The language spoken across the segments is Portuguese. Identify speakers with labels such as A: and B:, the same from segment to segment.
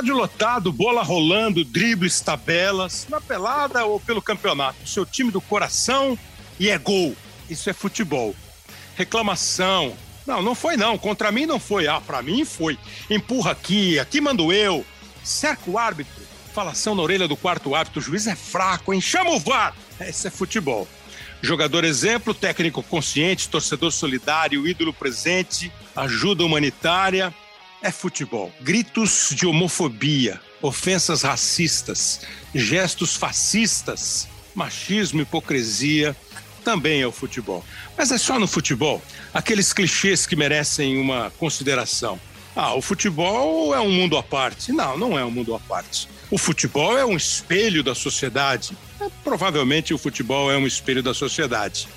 A: Estádio lotado, bola rolando, dribles, tabelas, na pelada ou pelo campeonato. Seu time do coração e é gol. Isso é futebol. Reclamação. Não, não foi não. Contra mim não foi. Ah, pra mim foi. Empurra aqui, aqui mando eu. Cerca o árbitro. Falação na orelha do quarto árbitro. O juiz é fraco, hein? Chama o VAR. Esse é futebol. Jogador exemplo, técnico consciente, torcedor solidário, ídolo presente, ajuda humanitária é futebol. Gritos de homofobia, ofensas racistas, gestos fascistas, machismo, hipocrisia, também é o futebol. Mas é só no futebol. Aqueles clichês que merecem uma consideração. Ah, o futebol é um mundo à parte. Não, não é um mundo à parte. O futebol é um espelho da sociedade. É, provavelmente o futebol é um espelho da sociedade.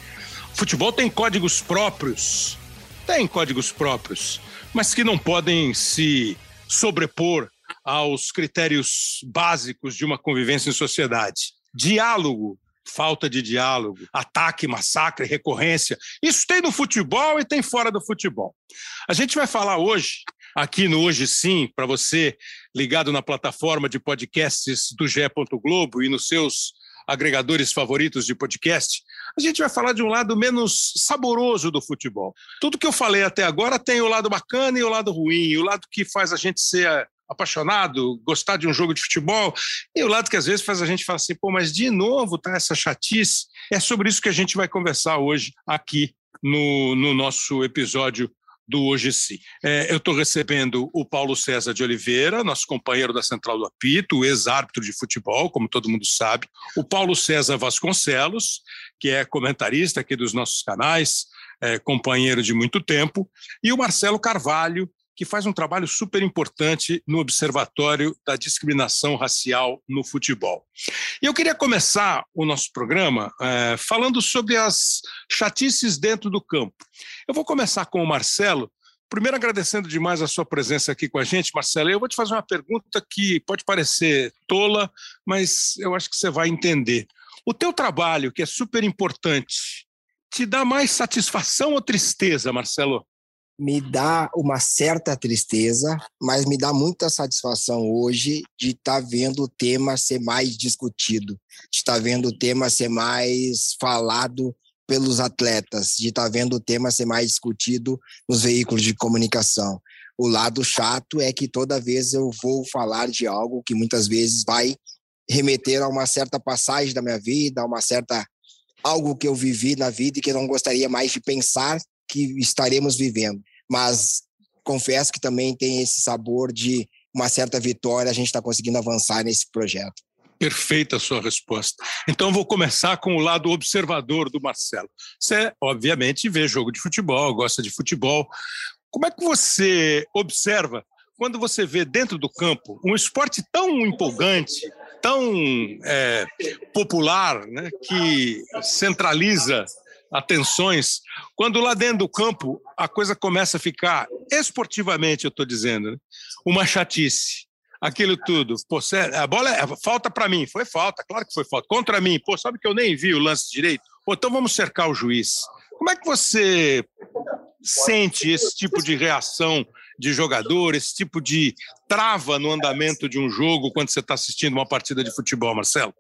A: O futebol tem códigos próprios. Tem códigos próprios mas que não podem se sobrepor aos critérios básicos de uma convivência em sociedade. Diálogo, falta de diálogo, ataque, massacre, recorrência. Isso tem no futebol e tem fora do futebol. A gente vai falar hoje, aqui no Hoje Sim, para você ligado na plataforma de podcasts do GE. Globo e nos seus agregadores favoritos de podcast, a gente vai falar de um lado menos saboroso do futebol. Tudo que eu falei até agora tem o lado bacana e o lado ruim, o lado que faz a gente ser apaixonado, gostar de um jogo de futebol, e o lado que às vezes faz a gente falar assim, pô, mas de novo tá essa chatice. É sobre isso que a gente vai conversar hoje aqui no, no nosso episódio do Hoje Sim. É, eu estou recebendo o Paulo César de Oliveira, nosso companheiro da Central do Apito, ex-árbitro de futebol, como todo mundo sabe, o Paulo César Vasconcelos, que é comentarista aqui dos nossos canais, é, companheiro de muito tempo, e o Marcelo Carvalho, que faz um trabalho super importante no Observatório da Discriminação Racial no Futebol. Eu queria começar o nosso programa é, falando sobre as chatices dentro do campo. Eu vou começar com o Marcelo, primeiro agradecendo demais a sua presença aqui com a gente, Marcelo. Eu vou te fazer uma pergunta que pode parecer tola, mas eu acho que você vai entender. O teu trabalho, que é super importante, te dá mais satisfação ou tristeza, Marcelo?
B: Me dá uma certa tristeza, mas me dá muita satisfação hoje de estar tá vendo o tema ser mais discutido, de estar tá vendo o tema ser mais falado pelos atletas, de estar tá vendo o tema ser mais discutido nos veículos de comunicação. O lado chato é que toda vez eu vou falar de algo que muitas vezes vai remeter a uma certa passagem da minha vida, a uma certa algo que eu vivi na vida e que eu não gostaria mais de pensar que estaremos vivendo. Mas confesso que também tem esse sabor de uma certa vitória, a gente está conseguindo avançar nesse projeto.
A: Perfeita a sua resposta. Então vou começar com o lado observador do Marcelo. Você, obviamente, vê jogo de futebol, gosta de futebol. Como é que você observa quando você vê dentro do campo um esporte tão empolgante, tão é, popular, né, que centraliza atenções, quando lá dentro do campo a coisa começa a ficar, esportivamente eu estou dizendo, né? uma chatice. Aquilo tudo, pô, a bola é, falta para mim, foi falta, claro que foi falta. Contra mim, pô, sabe que eu nem vi o lance direito? Pô, então vamos cercar o juiz. Como é que você sente esse tipo de reação de jogador, esse tipo de trava no andamento de um jogo quando você está assistindo uma partida de futebol, Marcelo?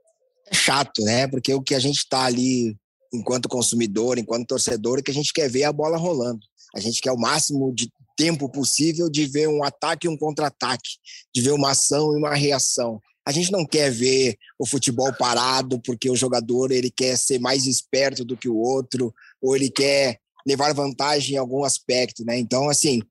B: É chato, né? Porque o que a gente está ali enquanto consumidor, enquanto torcedor, que a gente quer ver a bola rolando. A gente quer o máximo de tempo possível de ver um ataque e um contra-ataque, de ver uma ação e uma reação. A gente não quer ver o futebol parado porque o jogador ele quer ser mais esperto do que o outro ou ele quer levar vantagem em algum aspecto, né? Então, assim,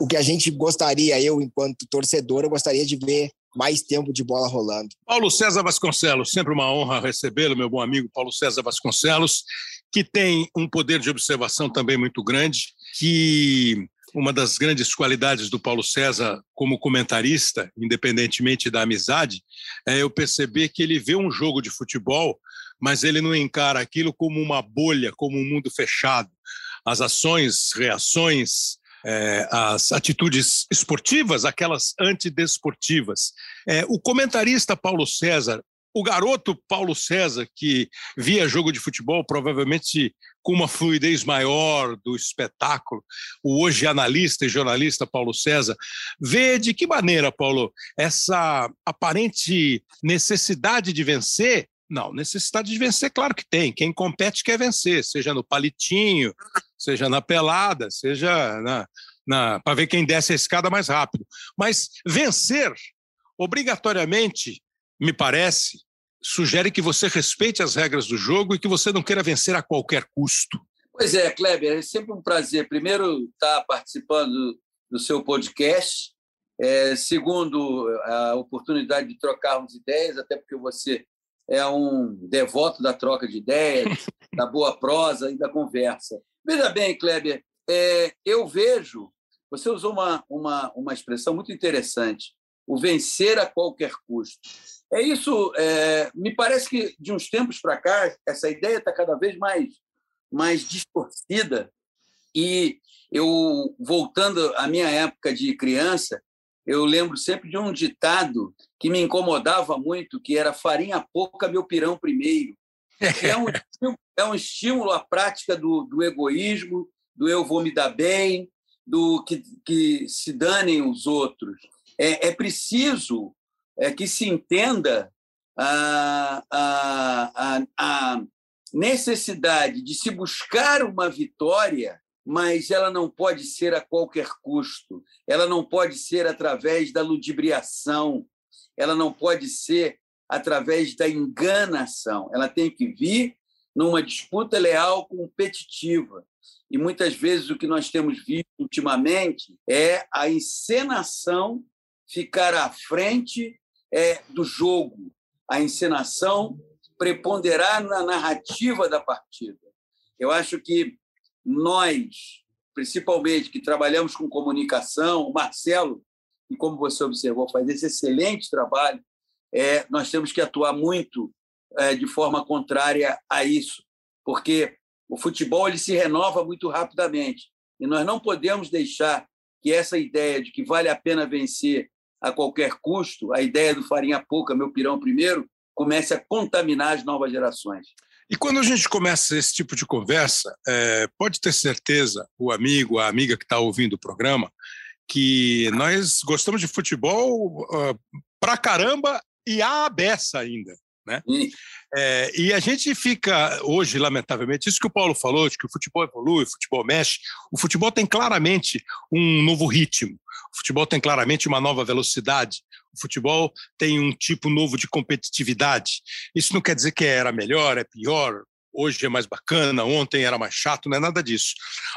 B: o que a gente gostaria, eu enquanto torcedor, eu gostaria de ver mais tempo de bola rolando.
A: Paulo César Vasconcelos, sempre uma honra recebê-lo, meu bom amigo Paulo César Vasconcelos, que tem um poder de observação também muito grande, que uma das grandes qualidades do Paulo César como comentarista, independentemente da amizade, é eu perceber que ele vê um jogo de futebol, mas ele não encara aquilo como uma bolha, como um mundo fechado. As ações, reações, é, as atitudes esportivas, aquelas antidesportivas. É, o comentarista Paulo César, o garoto Paulo César, que via jogo de futebol provavelmente com uma fluidez maior do espetáculo, o hoje analista e jornalista Paulo César, vê de que maneira, Paulo, essa aparente necessidade de vencer não, necessidade de vencer, claro que tem. Quem compete quer vencer, seja no palitinho, seja na pelada, seja na, na para ver quem desce a escada mais rápido. Mas vencer, obrigatoriamente, me parece, sugere que você respeite as regras do jogo e que você não queira vencer a qualquer custo.
C: Pois é, Kleber, é sempre um prazer. Primeiro, estar participando do seu podcast. É, segundo, a oportunidade de trocarmos ideias, até porque você é um devoto da troca de ideias, da boa prosa e da conversa. Veja bem, Kleber, é, eu vejo, você usou uma, uma, uma expressão muito interessante, o vencer a qualquer custo. É isso, é, me parece que de uns tempos para cá, essa ideia está cada vez mais, mais distorcida. E eu, voltando à minha época de criança, eu lembro sempre de um ditado que me incomodava muito, que era farinha pouca, meu pirão primeiro. É um, é um estímulo à prática do, do egoísmo, do eu vou me dar bem, do que, que se danem os outros. É, é preciso é, que se entenda a, a, a, a necessidade de se buscar uma vitória mas ela não pode ser a qualquer custo, ela não pode ser através da ludibriação, ela não pode ser através da enganação, ela tem que vir numa disputa leal competitiva. E muitas vezes o que nós temos visto ultimamente é a encenação ficar à frente é, do jogo, a encenação preponderar na narrativa da partida. Eu acho que nós, principalmente que trabalhamos com comunicação, o Marcelo, e como você observou, faz esse excelente trabalho, é, nós temos que atuar muito é, de forma contrária a isso, porque o futebol ele se renova muito rapidamente e nós não podemos deixar que essa ideia de que vale a pena vencer a qualquer custo, a ideia do farinha pouca, meu pirão primeiro, comece a contaminar as novas gerações.
A: E quando a gente começa esse tipo de conversa, é, pode ter certeza, o amigo, a amiga que está ouvindo o programa, que nós gostamos de futebol uh, pra caramba e a beça ainda. Né? É, e a gente fica hoje, lamentavelmente, isso que o Paulo falou, de que o futebol evolui, o futebol mexe, o futebol tem claramente um novo ritmo, o futebol tem claramente uma nova velocidade, o futebol tem um tipo novo de competitividade. Isso não quer dizer que era melhor, é pior, hoje é mais bacana, ontem era mais chato, não é nada disso.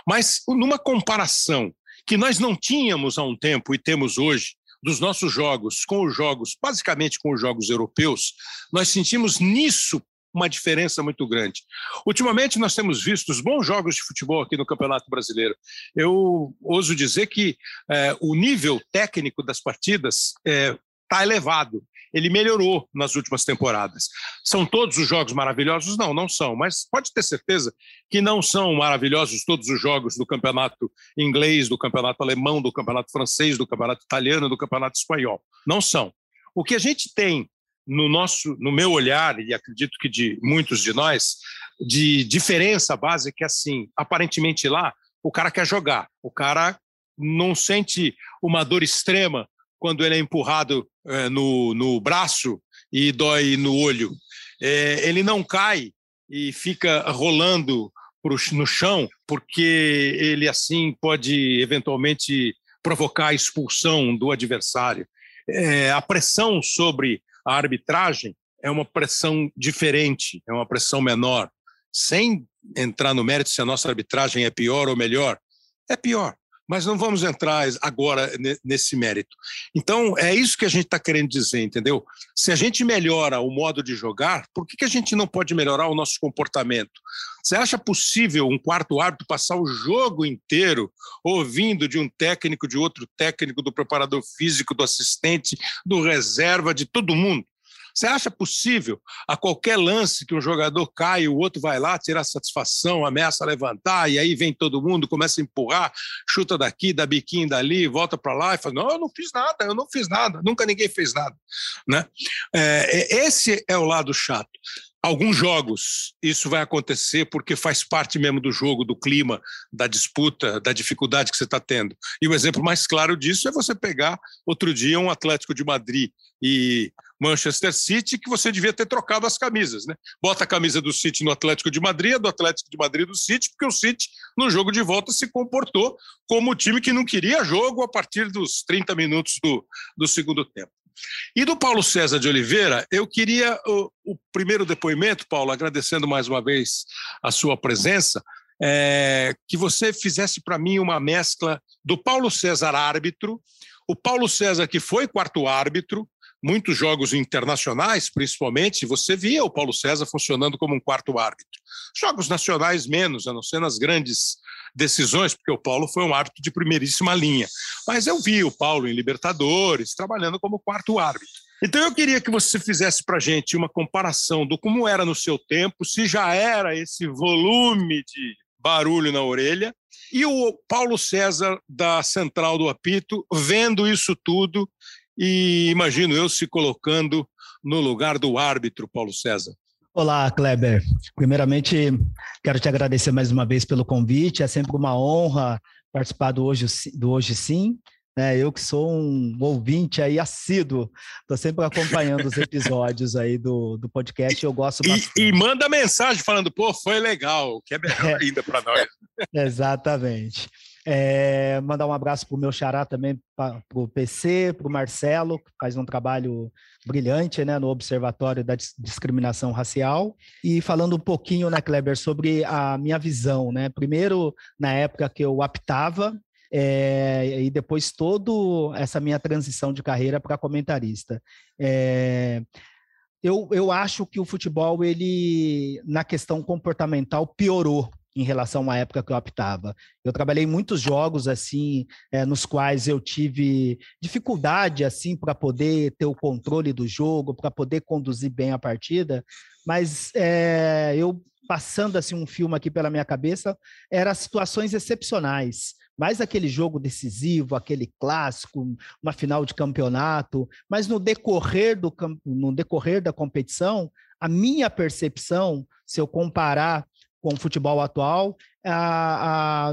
A: Mas numa comparação que nós não tínhamos há um tempo e temos hoje, dos nossos jogos com os jogos, basicamente com os jogos europeus, nós sentimos nisso uma diferença muito grande. Ultimamente, nós temos visto os bons jogos de futebol aqui no Campeonato Brasileiro. Eu ouso dizer que é, o nível técnico das partidas está é, tá elevado. Ele melhorou nas últimas temporadas. São todos os jogos maravilhosos? Não, não são, mas pode ter certeza que não são maravilhosos todos os jogos do campeonato inglês, do campeonato alemão, do campeonato francês, do campeonato italiano, do campeonato espanhol. Não são. O que a gente tem no nosso, no meu olhar e acredito que de muitos de nós, de diferença básica é assim, aparentemente lá o cara quer jogar, o cara não sente uma dor extrema quando ele é empurrado é, no, no braço e dói no olho. É, ele não cai e fica rolando pro, no chão porque ele assim pode eventualmente provocar a expulsão do adversário. É, a pressão sobre a arbitragem é uma pressão diferente, é uma pressão menor. Sem entrar no mérito se a nossa arbitragem é pior ou melhor, é pior. Mas não vamos entrar agora nesse mérito. Então, é isso que a gente está querendo dizer, entendeu? Se a gente melhora o modo de jogar, por que, que a gente não pode melhorar o nosso comportamento? Você acha possível um quarto árbitro passar o jogo inteiro ouvindo de um técnico, de outro técnico, do preparador físico, do assistente, do reserva, de todo mundo? Você acha possível, a qualquer lance que um jogador cai, o outro vai lá tirar satisfação, ameaça levantar, e aí vem todo mundo, começa a empurrar, chuta daqui, dá biquinho dali, volta para lá e fala: Não, eu não fiz nada, eu não fiz nada, nunca ninguém fez nada. Né? É, esse é o lado chato alguns jogos isso vai acontecer porque faz parte mesmo do jogo, do clima, da disputa, da dificuldade que você está tendo. E o exemplo mais claro disso é você pegar outro dia um Atlético de Madrid e Manchester City que você devia ter trocado as camisas, né? Bota a camisa do City no Atlético de Madrid, do Atlético de Madrid do City, porque o City no jogo de volta se comportou como o time que não queria jogo a partir dos 30 minutos do, do segundo tempo. E do Paulo César de Oliveira, eu queria o, o primeiro depoimento, Paulo, agradecendo mais uma vez a sua presença, é, que você fizesse para mim uma mescla do Paulo César árbitro, o Paulo César que foi quarto árbitro, muitos jogos internacionais, principalmente, você via o Paulo César funcionando como um quarto árbitro. Jogos nacionais menos, a não ser nas grandes decisões, porque o Paulo foi um árbitro de primeiríssima linha. Mas eu vi o Paulo em Libertadores, trabalhando como quarto árbitro. Então eu queria que você fizesse para a gente uma comparação do como era no seu tempo, se já era esse volume de barulho na orelha, e o Paulo César da Central do Apito vendo isso tudo e imagino eu se colocando no lugar do árbitro, Paulo César.
D: Olá, Kleber. Primeiramente, quero te agradecer mais uma vez pelo convite. É sempre uma honra participar do Hoje, do Hoje Sim. É, eu que sou um ouvinte aí assíduo, estou sempre acompanhando os episódios aí do, do podcast, eu gosto
A: bastante. E, e manda mensagem falando, pô, foi legal, que é melhor é, ainda para nós.
D: Exatamente. É, mandar um abraço para o meu xará também, para o PC, para o Marcelo, que faz um trabalho brilhante né, no Observatório da Discriminação Racial. E falando um pouquinho, né, Kleber, sobre a minha visão. Né? Primeiro, na época que eu aptava, é, e depois toda essa minha transição de carreira para comentarista. É, eu, eu acho que o futebol, ele, na questão comportamental, piorou em relação à época que eu optava. Eu trabalhei muitos jogos assim, é, nos quais eu tive dificuldade assim para poder ter o controle do jogo, para poder conduzir bem a partida, mas é, eu passando assim um filme aqui pela minha cabeça, eram situações excepcionais. Mais aquele jogo decisivo, aquele clássico, uma final de campeonato, mas no decorrer do no decorrer da competição, a minha percepção, se eu comparar com o futebol atual.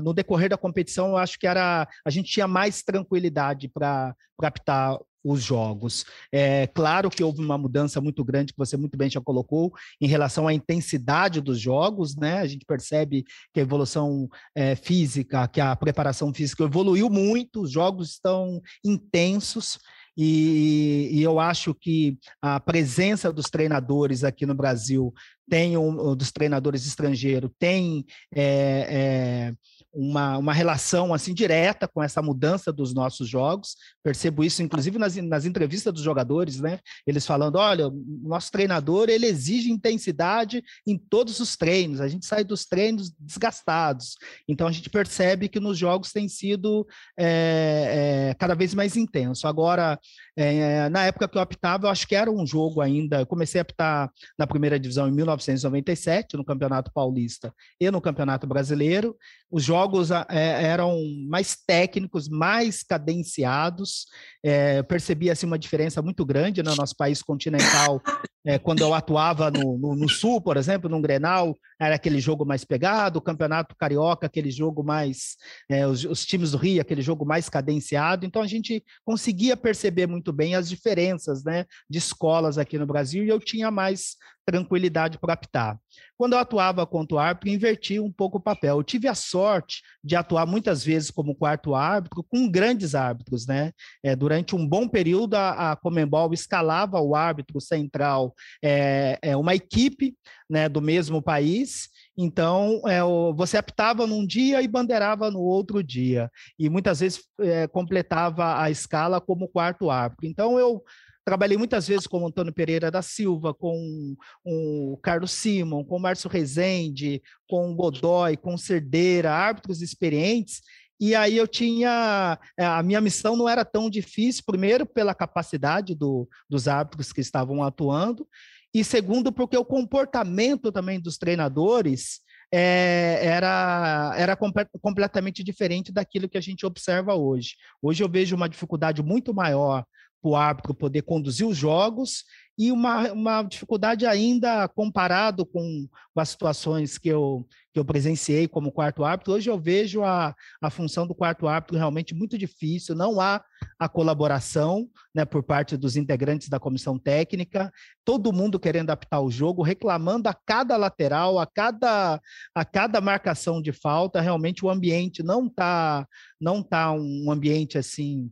D: No decorrer da competição, eu acho que era a gente tinha mais tranquilidade para captar os jogos. É claro que houve uma mudança muito grande que você muito bem já colocou em relação à intensidade dos jogos, né? A gente percebe que a evolução é, física, que a preparação física evoluiu muito, os jogos estão intensos. E, e, eu acho que a presença dos treinadores aqui no Brasil tem um, dos treinadores estrangeiros tem é, é, uma, uma relação assim direta com essa mudança dos nossos jogos. Percebo isso, inclusive, nas, nas entrevistas dos jogadores, né? Eles falando: olha, o nosso treinador ele exige intensidade em todos os treinos, a gente sai dos treinos desgastados. Então a gente percebe que nos jogos tem sido é, é, cada vez mais intenso. Agora, é, na época que eu optava, eu acho que era um jogo ainda. Eu comecei a optar na primeira divisão em 1997, no Campeonato Paulista e no Campeonato Brasileiro. Os jogos é, eram mais técnicos, mais cadenciados. É, percebia assim, uma diferença muito grande no nosso país continental. É, quando eu atuava no, no, no, Sul, por exemplo, no Grenal, era aquele jogo mais pegado. O Campeonato Carioca, aquele jogo mais. É, os, os times do Rio, aquele jogo mais cadenciado. Então a gente conseguia perceber muito bem as diferenças né, de escolas aqui no Brasil e eu tinha mais tranquilidade para apitar. Quando eu atuava contra o árbitro, inverti um pouco o papel. Eu tive a sorte de atuar muitas vezes como quarto árbitro com grandes árbitros, né? É, durante um bom período, a, a Comembol escalava o árbitro central, é, é uma equipe né, do mesmo país, então, é, você apitava num dia e bandeirava no outro dia. E muitas vezes é, completava a escala como quarto árbitro. Então, eu Trabalhei muitas vezes com o Antônio Pereira da Silva, com o Carlos Simon, com o Márcio Rezende, com o Godoy, com o Cerdeira, árbitros experientes, e aí eu tinha. É, a minha missão não era tão difícil, primeiro, pela capacidade do, dos árbitros que estavam atuando, e segundo, porque o comportamento também dos treinadores é, era, era completamente diferente daquilo que a gente observa hoje. Hoje eu vejo uma dificuldade muito maior para o árbitro poder conduzir os jogos e uma, uma dificuldade ainda comparado com, com as situações que eu, que eu presenciei como quarto árbitro. Hoje eu vejo a, a função do quarto árbitro realmente muito difícil, não há a colaboração né, por parte dos integrantes da comissão técnica, todo mundo querendo apitar o jogo, reclamando a cada lateral, a cada, a cada marcação de falta, realmente o ambiente não está não tá um ambiente assim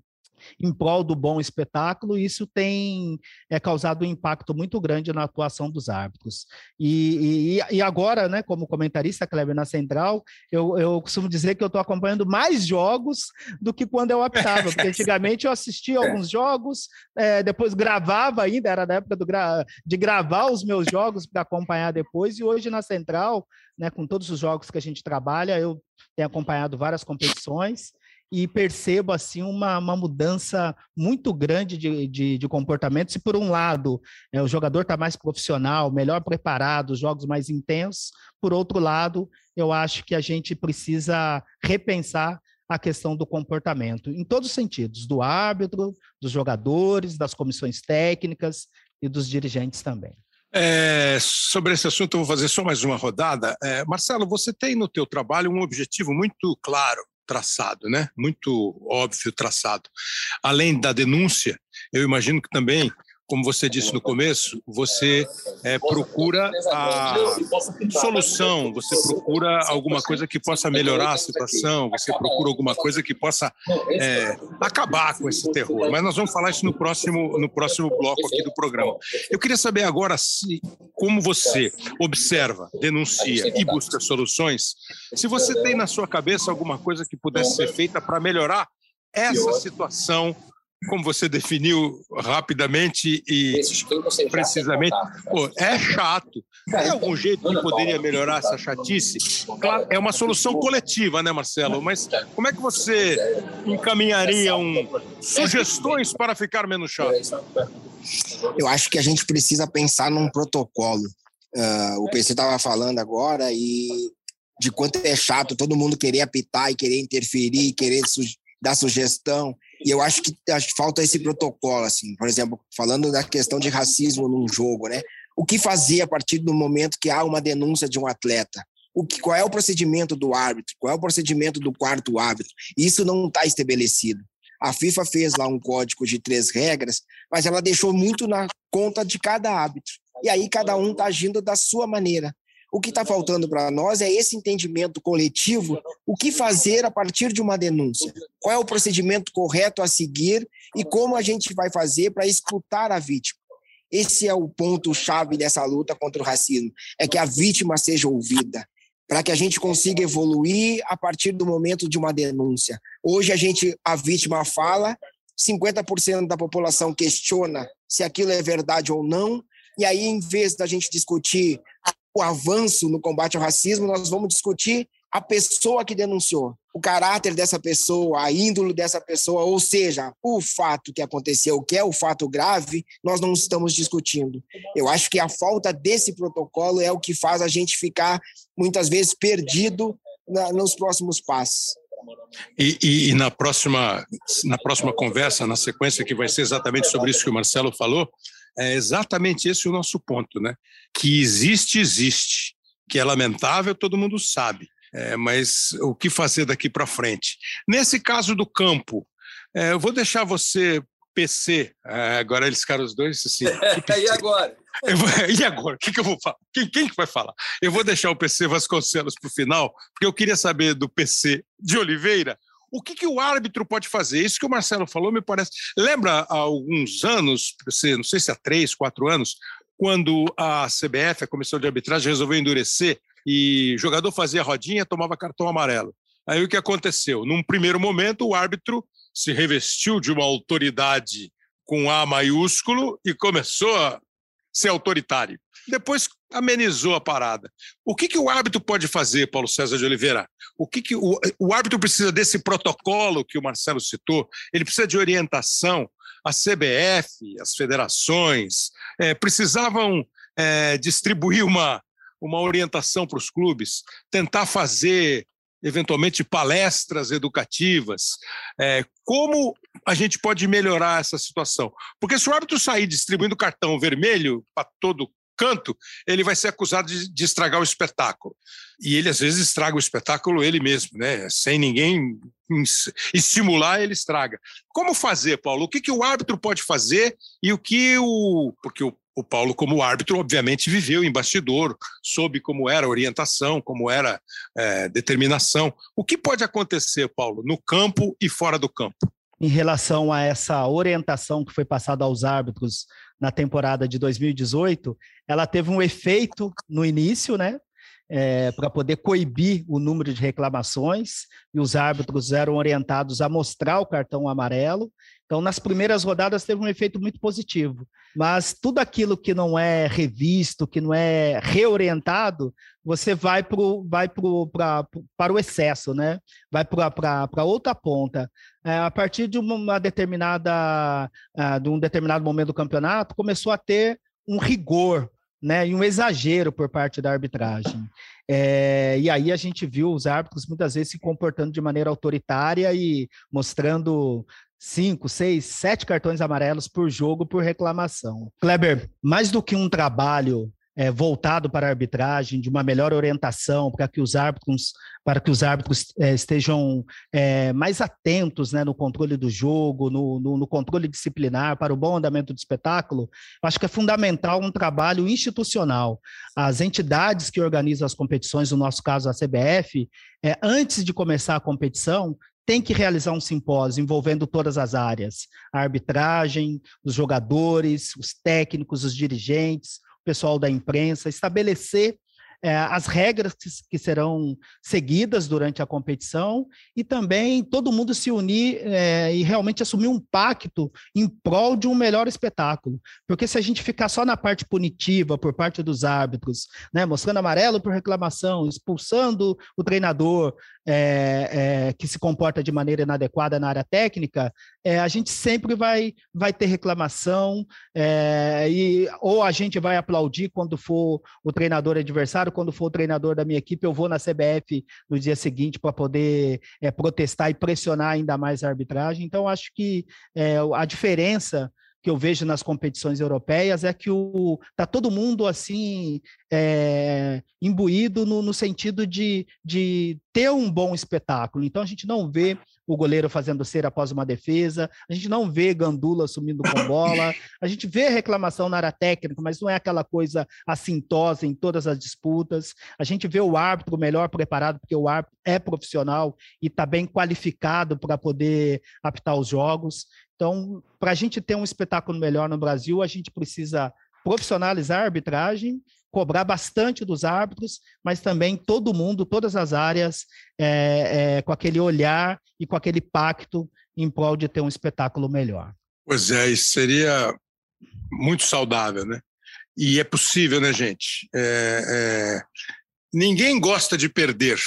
D: em prol do bom espetáculo, e isso tem é, causado um impacto muito grande na atuação dos árbitros. E, e, e agora, né, como comentarista, Kleber, na Central, eu, eu costumo dizer que eu estou acompanhando mais jogos do que quando eu apitava, porque antigamente eu assistia alguns jogos, é, depois gravava ainda, era na época gra de gravar os meus jogos para acompanhar depois, e hoje na Central, né, com todos os jogos que a gente trabalha, eu tenho acompanhado várias competições, e percebo assim uma, uma mudança muito grande de, de, de comportamento. Se por um lado é, o jogador está mais profissional, melhor preparado, os jogos mais intensos, por outro lado, eu acho que a gente precisa repensar a questão do comportamento, em todos os sentidos, do árbitro, dos jogadores, das comissões técnicas e dos dirigentes também.
A: É, sobre esse assunto, eu vou fazer só mais uma rodada. É, Marcelo, você tem no teu trabalho um objetivo muito claro, traçado, né? Muito óbvio traçado. Além da denúncia, eu imagino que também como você disse no começo, você é, procura a solução, você procura alguma coisa que possa melhorar a situação, você procura alguma coisa que possa é, acabar com esse terror. Mas nós vamos falar isso no próximo, no próximo bloco aqui do programa. Eu queria saber agora se, como você observa, denuncia e busca soluções, se você tem na sua cabeça alguma coisa que pudesse ser feita para melhorar essa situação como você definiu rapidamente e precisamente, pô, é chato. Tem algum jeito que poderia melhorar essa chatice? Claro, é uma solução coletiva, né, Marcelo? Mas como é que você encaminharia um, sugestões para ficar menos chato?
B: Eu acho que a gente precisa pensar num protocolo. Uh, o PC estava falando agora e de quanto é chato todo mundo querer apitar e querer interferir, querer su dar sugestão. E eu acho que, acho que falta esse protocolo, assim, por exemplo, falando da questão de racismo num jogo, né? O que fazer a partir do momento que há uma denúncia de um atleta? O que, qual é o procedimento do árbitro? Qual é o procedimento do quarto árbitro? Isso não está estabelecido. A FIFA fez lá um código de três regras, mas ela deixou muito na conta de cada árbitro. E aí cada um está agindo da sua maneira. O que está faltando para nós é esse entendimento coletivo, o que fazer a partir de uma denúncia, qual é o procedimento correto a seguir e como a gente vai fazer para escutar a vítima. Esse é o ponto-chave dessa luta contra o racismo, é que a vítima seja ouvida, para que a gente consiga evoluir a partir do momento de uma denúncia. Hoje a gente, a vítima fala, 50% da população questiona se aquilo é verdade ou não, e aí, em vez da gente discutir o avanço no combate ao racismo, nós vamos discutir a pessoa que denunciou, o caráter dessa pessoa, a índole dessa pessoa, ou seja, o fato que aconteceu, o que é o fato grave, nós não estamos discutindo. Eu acho que a falta desse protocolo é o que faz a gente ficar muitas vezes perdido na, nos próximos passos.
A: E, e, e, na próxima na próxima conversa, na sequência que vai ser exatamente sobre isso que o Marcelo falou, é exatamente esse o nosso ponto, né? Que existe, existe. Que é lamentável, todo mundo sabe. É, mas o que fazer daqui para frente? Nesse caso do campo, é, eu vou deixar você PC. É, agora eles ficaram os dois assim.
C: e agora?
A: Vou, e agora? O que, que eu vou falar? Quem, quem que vai falar? Eu vou deixar o PC Vasconcelos para o final, porque eu queria saber do PC de Oliveira o que, que o árbitro pode fazer? Isso que o Marcelo falou me parece. Lembra há alguns anos, não sei se há três, quatro anos, quando a CBF, a Comissão de Arbitragem, resolveu endurecer e jogador fazia rodinha, tomava cartão amarelo. Aí o que aconteceu? Num primeiro momento, o árbitro se revestiu de uma autoridade com A maiúsculo e começou a ser autoritário. Depois amenizou a parada. O que, que o árbitro pode fazer, Paulo César de Oliveira? O que, que o, o árbitro precisa desse protocolo que o Marcelo citou? Ele precisa de orientação. A CBF, as federações, é, precisavam é, distribuir uma, uma orientação para os clubes, tentar fazer eventualmente palestras educativas. É, como a gente pode melhorar essa situação? Porque se o árbitro sair distribuindo cartão vermelho para todo canto, ele vai ser acusado de, de, estragar o espetáculo. E ele, às vezes, estraga o espetáculo ele mesmo, né? sem ninguém estimular, ele estraga. Como fazer, Paulo? O que, que o árbitro pode fazer e o que o. Porque o o Paulo, como árbitro, obviamente viveu em bastidor, soube como era a orientação, como era é, determinação. O que pode acontecer, Paulo, no campo e fora do campo?
D: Em relação a essa orientação que foi passada aos árbitros na temporada de 2018, ela teve um efeito no início, né? É, para poder coibir o número de reclamações, e os árbitros eram orientados a mostrar o cartão amarelo, então, nas primeiras rodadas teve um efeito muito positivo, mas tudo aquilo que não é revisto, que não é reorientado, você vai, pro, vai pro, pra, para o excesso, né? Vai para outra ponta. É, a partir de uma determinada, uh, de um determinado momento do campeonato, começou a ter um rigor né, e um exagero por parte da arbitragem. É, e aí a gente viu os árbitros muitas vezes se comportando de maneira autoritária e mostrando cinco, seis, sete cartões amarelos por jogo por reclamação. Kleber, mais do que um trabalho é, voltado para a arbitragem, de uma melhor orientação para que os árbitros, para que os árbitros é, estejam é, mais atentos né, no controle do jogo, no, no, no, controle disciplinar, para o bom andamento do espetáculo, acho que é fundamental um trabalho institucional. As entidades que organizam as competições, no nosso caso a CBF, é, antes de começar a competição, tem que realizar um simpósio envolvendo todas as áreas: a arbitragem, os jogadores, os técnicos, os dirigentes, o pessoal da imprensa, estabelecer é, as regras que, que, serão seguidas durante a competição e também todo mundo se unir é, e realmente assumir um pacto em prol de um melhor espetáculo. Porque se a gente ficar só na parte punitiva por parte dos árbitros, né, mostrando amarelo por reclamação, expulsando o treinador é, que se comporta de maneira inadequada na área técnica, a gente sempre vai, vai ter reclamação e ou a gente vai aplaudir quando for o treinador adversário quando for o treinador da minha equipe, eu vou na CBF no dia seguinte para poder é, protestar e pressionar ainda mais a arbitragem. Então, acho que é, a diferença que eu vejo nas competições europeias é que o tá todo mundo assim é, imbuído no, no sentido de, de ter um bom espetáculo. Então a gente não vê o goleiro fazendo cera após uma defesa, a gente não vê Gandula sumindo com bola, a gente vê reclamação na área técnica, mas não é aquela coisa assintosa em todas as disputas. A gente vê o árbitro melhor preparado, porque o árbitro é profissional e está bem qualificado para poder apitar os jogos. Então, para a gente ter um espetáculo melhor no Brasil, a gente precisa profissionalizar a arbitragem, cobrar bastante dos árbitros, mas também todo mundo, todas as áreas, é, é, com aquele olhar e com aquele pacto em prol de ter um espetáculo melhor.
A: Pois é, isso seria muito saudável, né? E é possível, né, gente? É, é ninguém gosta de perder,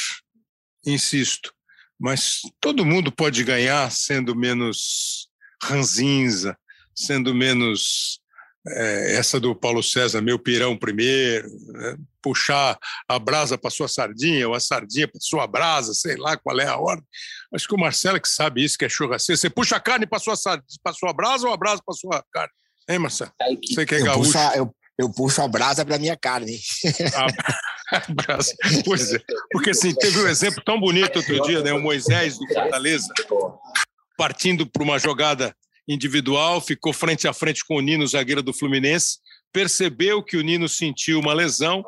A: insisto, mas todo mundo pode ganhar sendo menos ranzinza, sendo menos é, essa do Paulo César, meu pirão primeiro, né? puxar a brasa para sua sardinha, ou a sardinha para sua brasa, sei lá qual é a ordem. Acho que o Marcelo é que sabe isso, que é churrasqueiro. Você puxa a carne para sua, para sua brasa ou a brasa para sua carne? Hein, Marcelo? Você que é
B: eu
A: gaúcho.
B: Puxo a, eu, eu puxo a brasa para minha carne.
A: A brasa. Pois é. Porque assim, teve um exemplo tão bonito outro dia, né? O Moisés do Fortaleza partindo para uma jogada individual, ficou frente a frente com o Nino, zagueiro do Fluminense, percebeu que o Nino sentiu uma lesão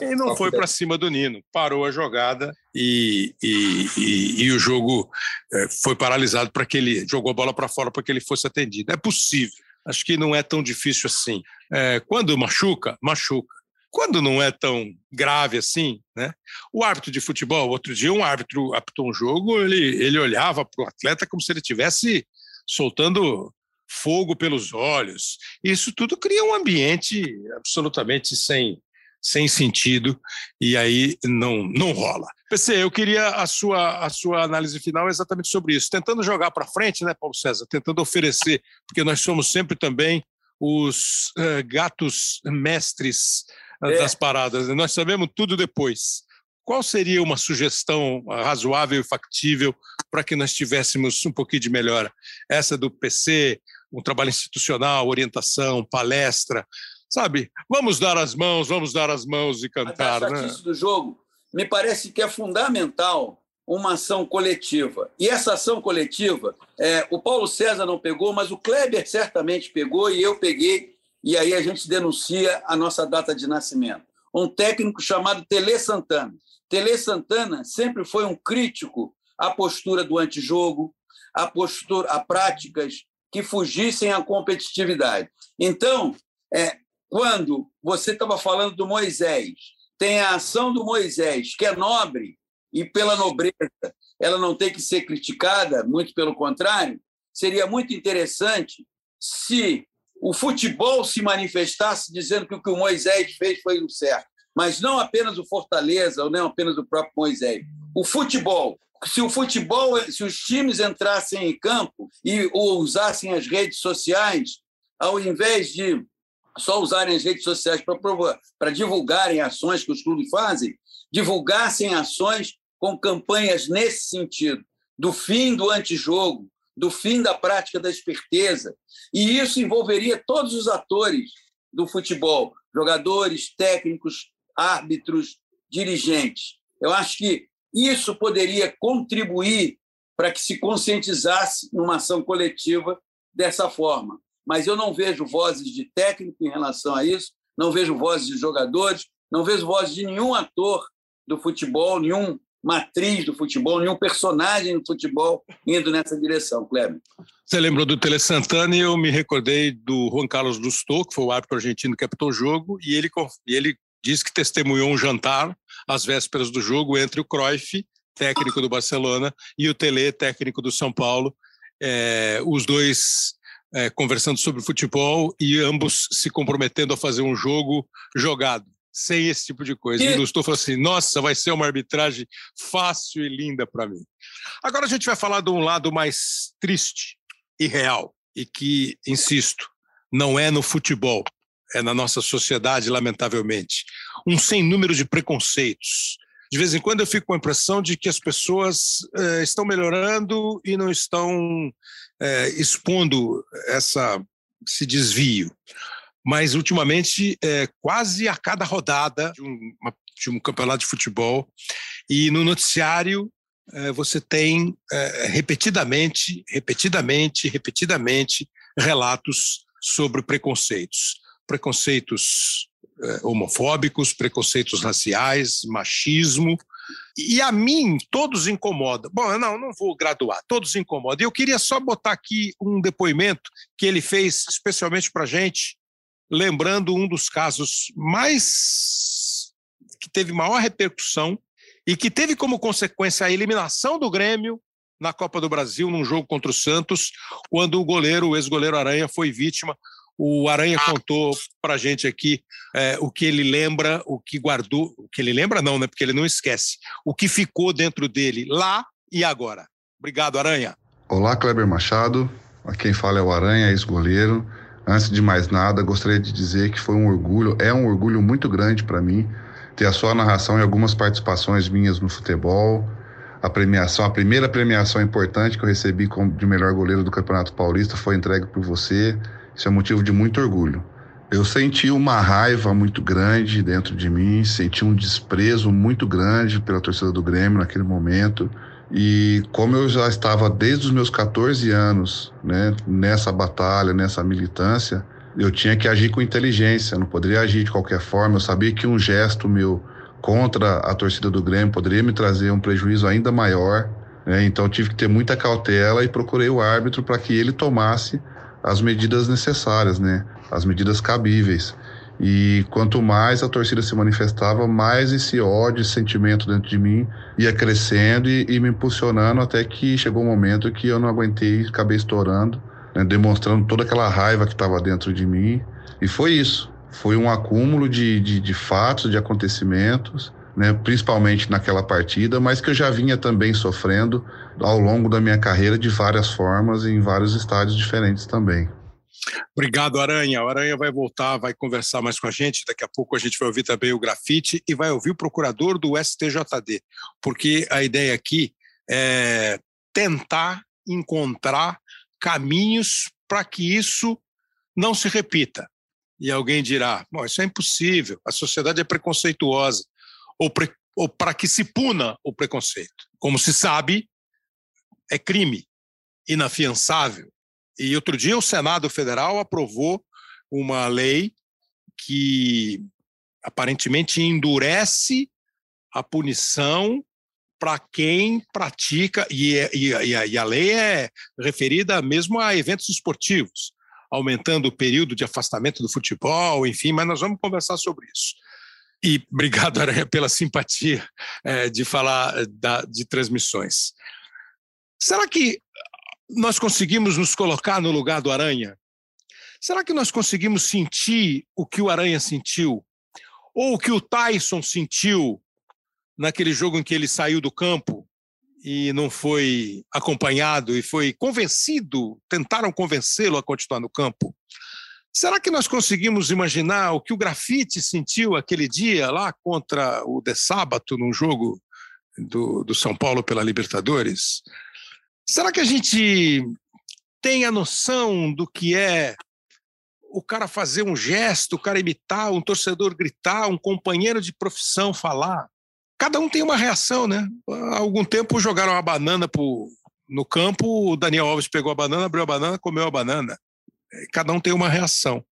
A: e não foi para cima do Nino. Parou a jogada e, e, e, e o jogo é, foi paralisado para que ele jogou a bola para fora para que ele fosse atendido. É possível. Acho que não é tão difícil assim. É, quando machuca, machuca. Quando não é tão grave assim, né? O árbitro de futebol, outro dia um árbitro apitou um jogo, ele, ele olhava para o atleta como se ele tivesse soltando fogo pelos olhos. Isso tudo cria um ambiente absolutamente sem, sem sentido e aí não, não rola. PC, eu queria a sua, a sua análise final exatamente sobre isso, tentando jogar para frente, né, Paulo César, tentando oferecer, porque nós somos sempre também os uh, gatos mestres uh, é. das paradas, nós sabemos tudo depois. Qual seria uma sugestão razoável e factível para que nós tivéssemos um pouquinho de melhora? Essa do PC, um trabalho institucional, orientação, palestra, sabe? Vamos dar as mãos, vamos dar as mãos e cantar. A
C: né? do jogo me parece que é fundamental uma ação coletiva. E essa ação coletiva, é, o Paulo César não pegou, mas o Kleber certamente pegou e eu peguei, e aí a gente denuncia a nossa data de nascimento. Um técnico chamado Tele Santana. Tele Santana sempre foi um crítico à postura do antijogo, à postura, a práticas que fugissem à competitividade. Então, é, quando você estava falando do Moisés, tem a ação do Moisés, que é nobre, e pela nobreza ela não tem que ser criticada, muito pelo contrário, seria muito interessante se o futebol se manifestasse dizendo que o que o Moisés fez foi o certo mas não apenas o Fortaleza ou não apenas o próprio Moisés. O futebol. Se o futebol, se os times entrassem em campo e ou usassem as redes sociais, ao invés de só usarem as redes sociais para divulgarem ações que os clubes fazem, divulgassem ações com campanhas nesse sentido, do fim do antijogo, do fim da prática da esperteza. E isso envolveria todos os atores do futebol, jogadores, técnicos, árbitros, dirigentes. Eu acho que isso poderia contribuir para que se conscientizasse numa ação coletiva dessa forma. Mas eu não vejo vozes de técnico em relação a isso, não vejo vozes de jogadores, não vejo vozes de nenhum ator do futebol, nenhum matriz do futebol, nenhum personagem do futebol indo nessa direção, Kleber.
A: Você lembrou do Tele Santana e eu me recordei do Juan Carlos Lustó, que foi o árbitro argentino que captou o jogo, e ele, ele diz que testemunhou um jantar às vésperas do jogo entre o Cruyff, técnico do Barcelona, e o Tele, técnico do São Paulo, é, os dois é, conversando sobre futebol e ambos se comprometendo a fazer um jogo jogado, sem esse tipo de coisa. E, Lustô falou assim: nossa, vai ser uma arbitragem fácil e linda para mim. Agora a gente vai falar de um lado mais triste e real, e que, insisto, não é no futebol, é, na nossa sociedade, lamentavelmente. Um sem número de preconceitos. De vez em quando eu fico com a impressão de que as pessoas é, estão melhorando e não estão é, expondo essa, esse desvio. Mas, ultimamente, é, quase a cada rodada de um, uma, de um campeonato de futebol, e no noticiário é, você tem é, repetidamente, repetidamente, repetidamente relatos sobre preconceitos preconceitos eh, homofóbicos, preconceitos raciais, machismo. E a mim, todos incomodam. Bom, eu não, não vou graduar, todos incomodam. Eu queria só botar aqui um depoimento que ele fez especialmente para a gente, lembrando um dos casos mais. que teve maior repercussão e que teve como consequência a eliminação do Grêmio na Copa do Brasil, num jogo contra o Santos, quando o goleiro, o ex-goleiro Aranha, foi vítima o Aranha contou para a gente aqui é, o que ele lembra, o que guardou, o que ele lembra não, né? Porque ele não esquece. O que ficou dentro dele lá e agora. Obrigado, Aranha.
E: Olá, Kleber Machado. A quem fala é o Aranha, ex-goleiro. Antes de mais nada, gostaria de dizer que foi um orgulho, é um orgulho muito grande para mim ter a sua narração e algumas participações minhas no futebol. A premiação, a primeira premiação importante que eu recebi como de melhor goleiro do Campeonato Paulista foi entregue por você. Isso é motivo de muito orgulho. Eu senti uma raiva muito grande dentro de mim, senti um desprezo muito grande pela torcida do Grêmio naquele momento. E como eu já estava desde os meus 14 anos né, nessa batalha, nessa militância, eu tinha que agir com inteligência, não poderia agir de qualquer forma. Eu sabia que um gesto meu contra a torcida do Grêmio poderia me trazer um prejuízo ainda maior. Né? Então tive que ter muita cautela e procurei o árbitro para que ele tomasse as medidas necessárias, né? As medidas cabíveis. E quanto mais a torcida se manifestava, mais esse ódio, esse sentimento dentro de mim ia crescendo e, e me impulsionando até que chegou um momento que eu não aguentei, acabei estourando né, demonstrando toda aquela raiva que estava dentro de mim. E foi isso. Foi um acúmulo de, de, de fatos, de acontecimentos, né, principalmente naquela partida, mas que eu já vinha também sofrendo ao longo da minha carreira de várias formas em vários estádios diferentes também.
A: Obrigado, Aranha. O Aranha vai voltar, vai conversar mais com a gente. Daqui a pouco a gente vai ouvir também o grafite e vai ouvir o procurador do STJD, porque a ideia aqui é tentar encontrar caminhos para que isso não se repita. E alguém dirá: isso é impossível, a sociedade é preconceituosa, ou, pre ou para que se puna o preconceito. Como se sabe, é crime inafiançável e outro dia o Senado Federal aprovou uma lei que aparentemente endurece a punição para quem pratica, e, e, e, e, a, lei é referida mesmo a eventos esportivos, aumentando o período de afastamento do futebol, enfim, mas nós vamos conversar sobre isso. E obrigado, Aranha, pela simpatia é, de falar da, de transmissões. Será que nós conseguimos nos colocar no lugar do Aranha? Será que nós conseguimos sentir o que o Aranha sentiu? Ou o que o Tyson sentiu naquele jogo em que ele saiu do campo e não foi acompanhado e foi convencido, tentaram convencê-lo a continuar no campo? Será que nós conseguimos imaginar o que o Grafite sentiu aquele dia lá contra o De Sábato, num jogo do, do São Paulo pela Libertadores? Será que a gente tem a noção do que é o cara fazer um gesto, o cara imitar, um torcedor gritar, um companheiro de profissão falar? Cada um tem uma reação, né? Há algum tempo jogaram uma banana pro, no campo, o Daniel Alves pegou a banana, abriu a banana, comeu a banana. Cada um tem uma reação.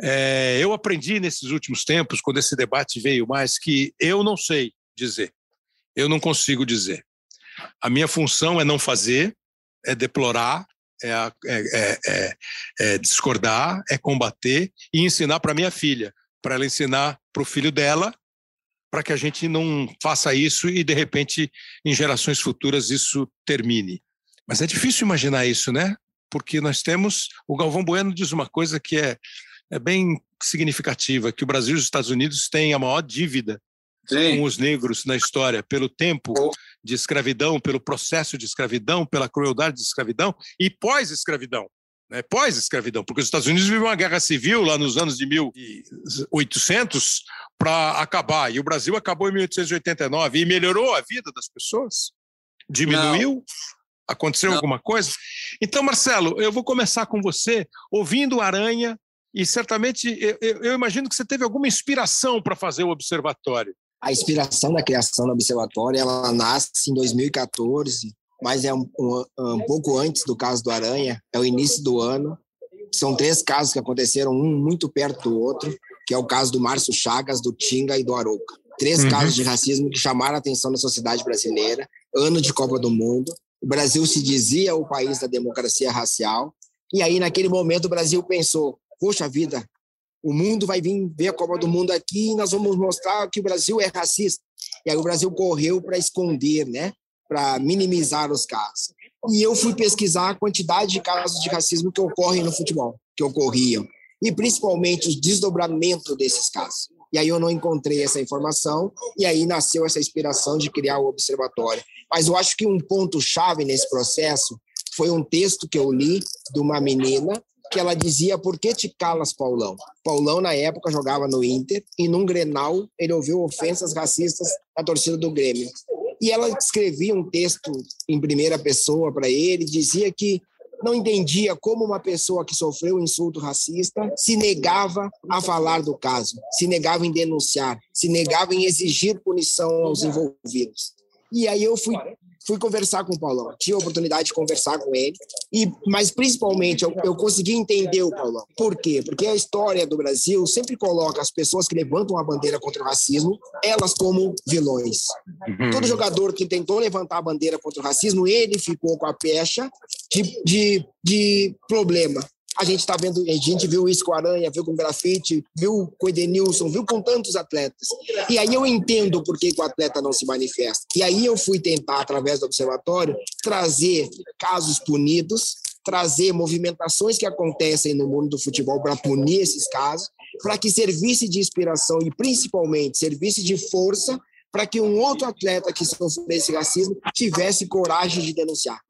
A: É, eu aprendi nesses últimos tempos, quando esse debate veio mais, que eu não sei dizer. Eu não consigo dizer. A minha função é não fazer, é deplorar, é, é, é, é, é discordar, é combater e ensinar para minha filha, para ela ensinar para o filho dela, para que a gente não faça isso e, de repente, em gerações futuras, isso termine. Mas é difícil imaginar isso, né? Porque nós temos. O Galvão Bueno diz uma coisa que é, é bem significativa: que o Brasil e os Estados Unidos têm a maior dívida Sim. com os negros na história, pelo tempo de escravidão, pelo processo de escravidão, pela crueldade de escravidão e pós-escravidão. Né, pós-escravidão, porque os Estados Unidos vivem uma guerra civil lá nos anos de 1800 para acabar, e o Brasil acabou em 1889 e melhorou a vida das pessoas? Diminuiu? Não. Aconteceu Não. alguma coisa? Então, Marcelo, eu vou começar com você, ouvindo Aranha, e certamente eu, eu imagino que você teve alguma inspiração para fazer o observatório.
B: A inspiração da criação do observatório ela nasce em 2014, mas é um, um, um, pouco antes do caso do Aranha, é o início do ano. São três casos que aconteceram, um muito perto do outro, que é o caso do Márcio Chagas, do Tinga e do Arouca. Três uhum. casos de racismo que chamaram a atenção da sociedade brasileira, ano de Copa do Mundo. O Brasil se dizia o país da democracia racial, e aí, naquele momento, o Brasil pensou: poxa vida, o mundo vai vir ver a Copa do Mundo aqui e nós vamos mostrar que o Brasil é racista. E aí o Brasil correu para esconder, né? Para minimizar os casos. E eu fui pesquisar a quantidade de casos de racismo que ocorrem no futebol, que ocorriam, e principalmente o desdobramento desses casos. E aí eu não encontrei essa informação, e aí nasceu essa inspiração de criar o observatório. Mas eu acho que um ponto chave nesse processo foi um texto que eu li de uma menina que ela dizia: Por que te calas, Paulão? Paulão, na época, jogava no Inter e num grenal ele ouviu ofensas racistas da torcida do Grêmio. E ela escrevia um texto em primeira pessoa para ele, dizia que não entendia como uma pessoa que sofreu um insulto racista se negava a falar do caso, se negava em denunciar, se negava em exigir punição aos envolvidos. E aí eu fui fui conversar com o Paulão, tive a oportunidade de conversar com ele, e mas principalmente eu, eu consegui entender o Paulão. Por quê? Porque a história do Brasil sempre coloca as pessoas que levantam a bandeira contra o racismo, elas como vilões. Uhum. Todo jogador que tentou levantar a bandeira contra o racismo, ele ficou com a pecha de, de, de problema. A gente está vendo, a gente viu isso com Aranha, viu com Grafite, viu com o Edenilson, viu com tantos atletas. E aí eu entendo por que, que o atleta não se manifesta. E aí eu fui tentar, através do observatório, trazer casos punidos, trazer movimentações que acontecem no mundo do futebol para punir esses casos, para que servisse de inspiração e principalmente servisse de força para que um outro atleta que sofresse racismo tivesse coragem de denunciar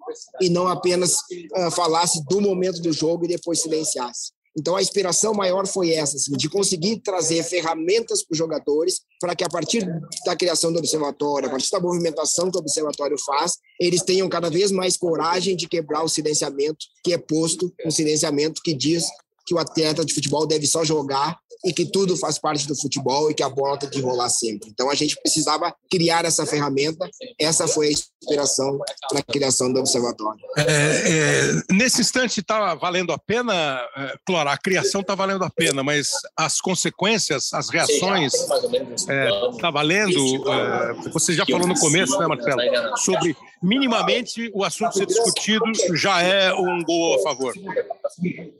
B: e não apenas uh, falasse do momento do jogo e depois silenciasse. Então, a inspiração maior foi essa, assim, de conseguir trazer ferramentas para os jogadores, para que a partir da criação do observatório, a partir da movimentação que o observatório faz, eles tenham cada vez mais coragem de quebrar o silenciamento que é posto, um silenciamento que diz que o atleta de futebol deve só jogar e que tudo faz parte do futebol e que a bola tem que rolar sempre. Então a gente precisava criar essa ferramenta. Essa foi a inspiração para a criação do observatório.
A: É, é, nesse instante está valendo a pena, é, Clora, a criação está valendo a pena, mas as consequências, as reações, está é, valendo. É, você já falou no começo, né, Marcelo, sobre minimamente o assunto ser discutido já é um gol a favor.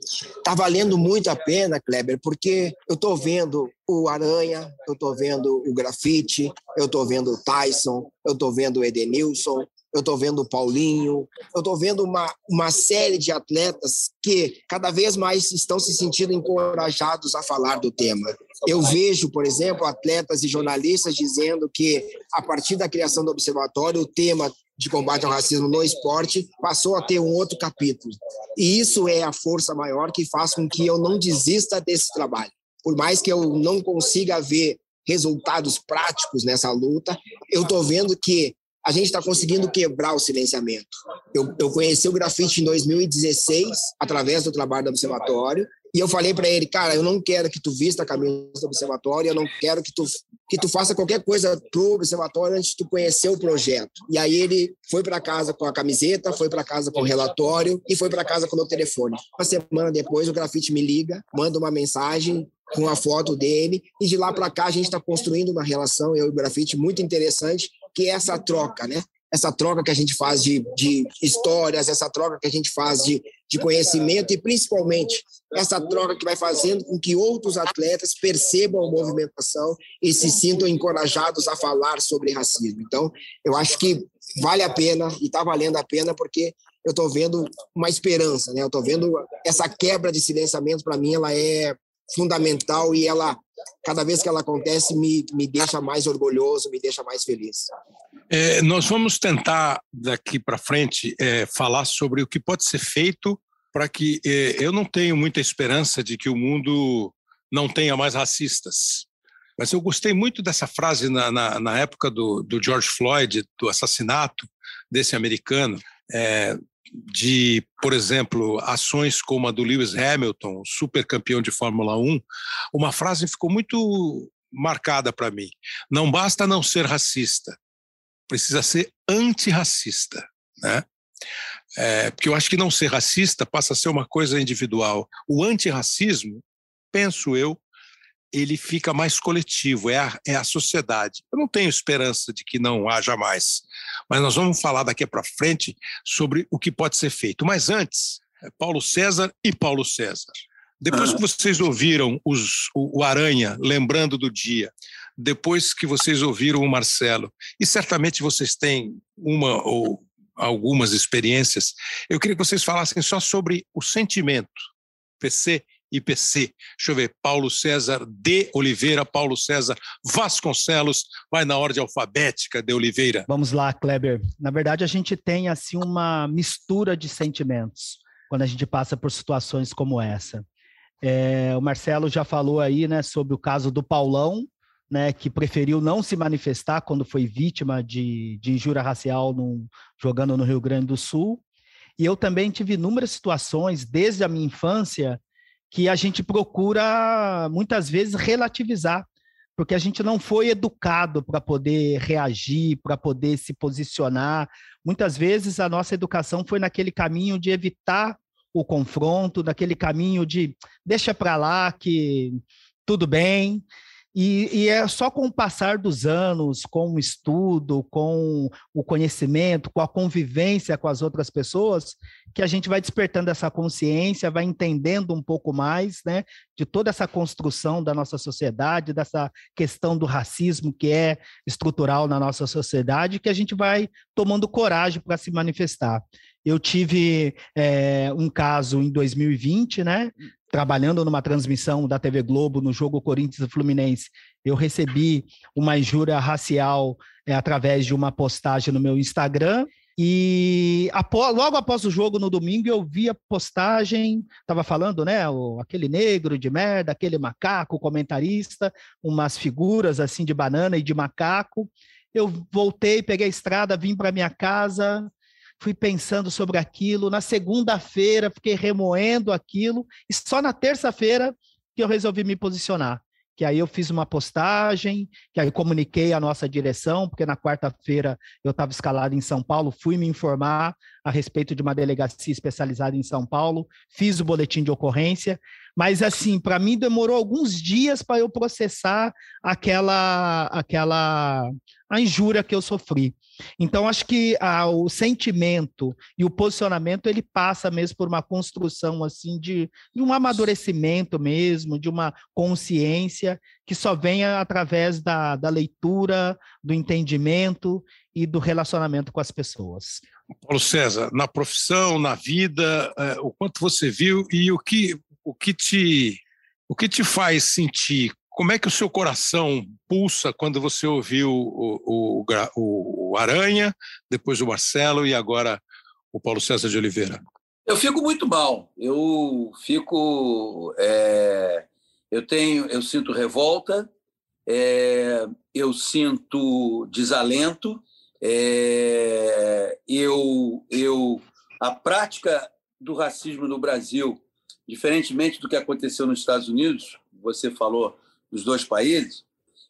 B: Está valendo muito a pena, Kleber, porque eu estou vendo o Aranha, eu estou vendo o Grafite, eu estou vendo o Tyson, eu estou vendo o Edenilson, eu estou vendo o Paulinho, eu estou vendo uma, uma série de atletas que cada vez mais estão se sentindo encorajados a falar do tema. Eu vejo, por exemplo, atletas e jornalistas dizendo que, a partir da criação do observatório, o tema de combate ao racismo no esporte passou a ter um outro capítulo. E isso é a força maior que faz com que eu não desista desse trabalho. Por mais que eu não consiga ver resultados práticos nessa luta, eu estou vendo que a gente está conseguindo quebrar o silenciamento. Eu, eu conheci o grafite em 2016, através do trabalho do Observatório, e eu falei para ele, cara, eu não quero que tu vista a camisa do Observatório, eu não quero que tu, que tu faça qualquer coisa pro Observatório antes de tu conhecer o projeto. E aí ele foi para casa com a camiseta, foi para casa com o relatório e foi para casa com o meu telefone. Uma semana depois, o grafite me liga, manda uma mensagem com a foto dele, e de lá para cá a gente está construindo uma relação, eu e o grafite, muito interessante, que é essa troca, né? Essa troca que a gente faz de, de histórias, essa troca que a gente faz de, de conhecimento e, principalmente, essa troca que vai fazendo com que outros atletas percebam a movimentação e se sintam encorajados a falar sobre racismo. Então, eu acho que vale a pena e está valendo a pena porque eu estou vendo uma esperança, né? Eu estou vendo essa quebra de silenciamento para mim ela é fundamental e ela cada vez que ela acontece, me, me deixa mais orgulhoso, me deixa mais feliz.
A: É, nós vamos tentar, daqui para frente, é, falar sobre o que pode ser feito para que. É, eu não tenho muita esperança de que o mundo não tenha mais racistas. Mas eu gostei muito dessa frase na, na, na época do, do George Floyd, do assassinato desse americano. É, de, por exemplo, ações como a do Lewis Hamilton, super campeão de Fórmula 1, uma frase ficou muito marcada para mim. Não basta não ser racista, precisa ser antirracista, né? É, porque eu acho que não ser racista passa a ser uma coisa individual. O antirracismo, penso eu, ele fica mais coletivo, é a, é a sociedade. Eu não tenho esperança de que não haja mais, mas nós vamos falar daqui para frente sobre o que pode ser feito. Mas antes, é Paulo César e Paulo César. Depois que vocês ouviram os, o, o Aranha lembrando do dia, depois que vocês ouviram o Marcelo, e certamente vocês têm uma ou algumas experiências, eu queria que vocês falassem só sobre o sentimento. PC IPC. Deixa eu ver, Paulo César de Oliveira, Paulo César Vasconcelos, vai na ordem alfabética de Oliveira.
D: Vamos lá, Kleber. Na verdade, a gente tem assim uma mistura de sentimentos quando a gente passa por situações como essa. É, o Marcelo já falou aí, né, sobre o caso do Paulão, né, que preferiu não se manifestar quando foi vítima de, de injúria racial jogando no Rio Grande do Sul. E eu também tive inúmeras situações, desde a minha infância, que a gente procura muitas vezes relativizar, porque a gente não foi educado para poder reagir, para poder se posicionar. Muitas vezes a nossa educação foi naquele caminho de evitar o confronto, naquele caminho de deixa para lá que tudo bem. E, e, é só com o passar dos anos, com o estudo, com o conhecimento, com a convivência com as outras pessoas, que a gente vai despertando essa consciência, vai entendendo um pouco mais né, de toda essa construção da nossa sociedade, dessa questão do racismo que é estrutural na nossa sociedade, que a gente vai tomando coragem para se manifestar. Eu tive é, um caso em 2020, né? Trabalhando numa transmissão da TV Globo no jogo Corinthians e Fluminense, eu recebi uma injúria racial é, através de uma postagem no meu Instagram. E após, logo após o jogo, no domingo, eu vi a postagem, estava falando, né? O, aquele negro de merda, aquele macaco comentarista, umas figuras assim de banana e de macaco. Eu voltei, peguei a estrada, vim para minha casa, fui pensando sobre aquilo. Na segunda-feira, fiquei remoendo aquilo, e só na terça-feira que eu resolvi me posicionar que aí eu fiz uma postagem, que aí comuniquei a nossa direção, porque na quarta-feira eu estava escalado em São Paulo, fui me informar a respeito de uma delegacia especializada em São Paulo, fiz o boletim de ocorrência, mas assim, para mim demorou alguns dias para eu processar aquela aquela a injúria que eu sofri. Então, acho que ah, o sentimento e o posicionamento ele passa mesmo por uma construção assim de, de, um amadurecimento mesmo, de uma consciência que só vem através da, da leitura, do entendimento e do relacionamento com as pessoas.
A: Paulo César, na profissão, na vida, é, o quanto você viu e o que, o que te o que te faz sentir como é que o seu coração pulsa quando você ouviu o, o, o, Aranha, depois o Marcelo e agora o Paulo César de Oliveira?
C: Eu fico muito mal. Eu fico. É, eu tenho, eu sinto revolta, é, eu sinto desalento, é, eu, eu, a prática do racismo no Brasil, diferentemente do que aconteceu nos Estados Unidos, você falou dos dois países,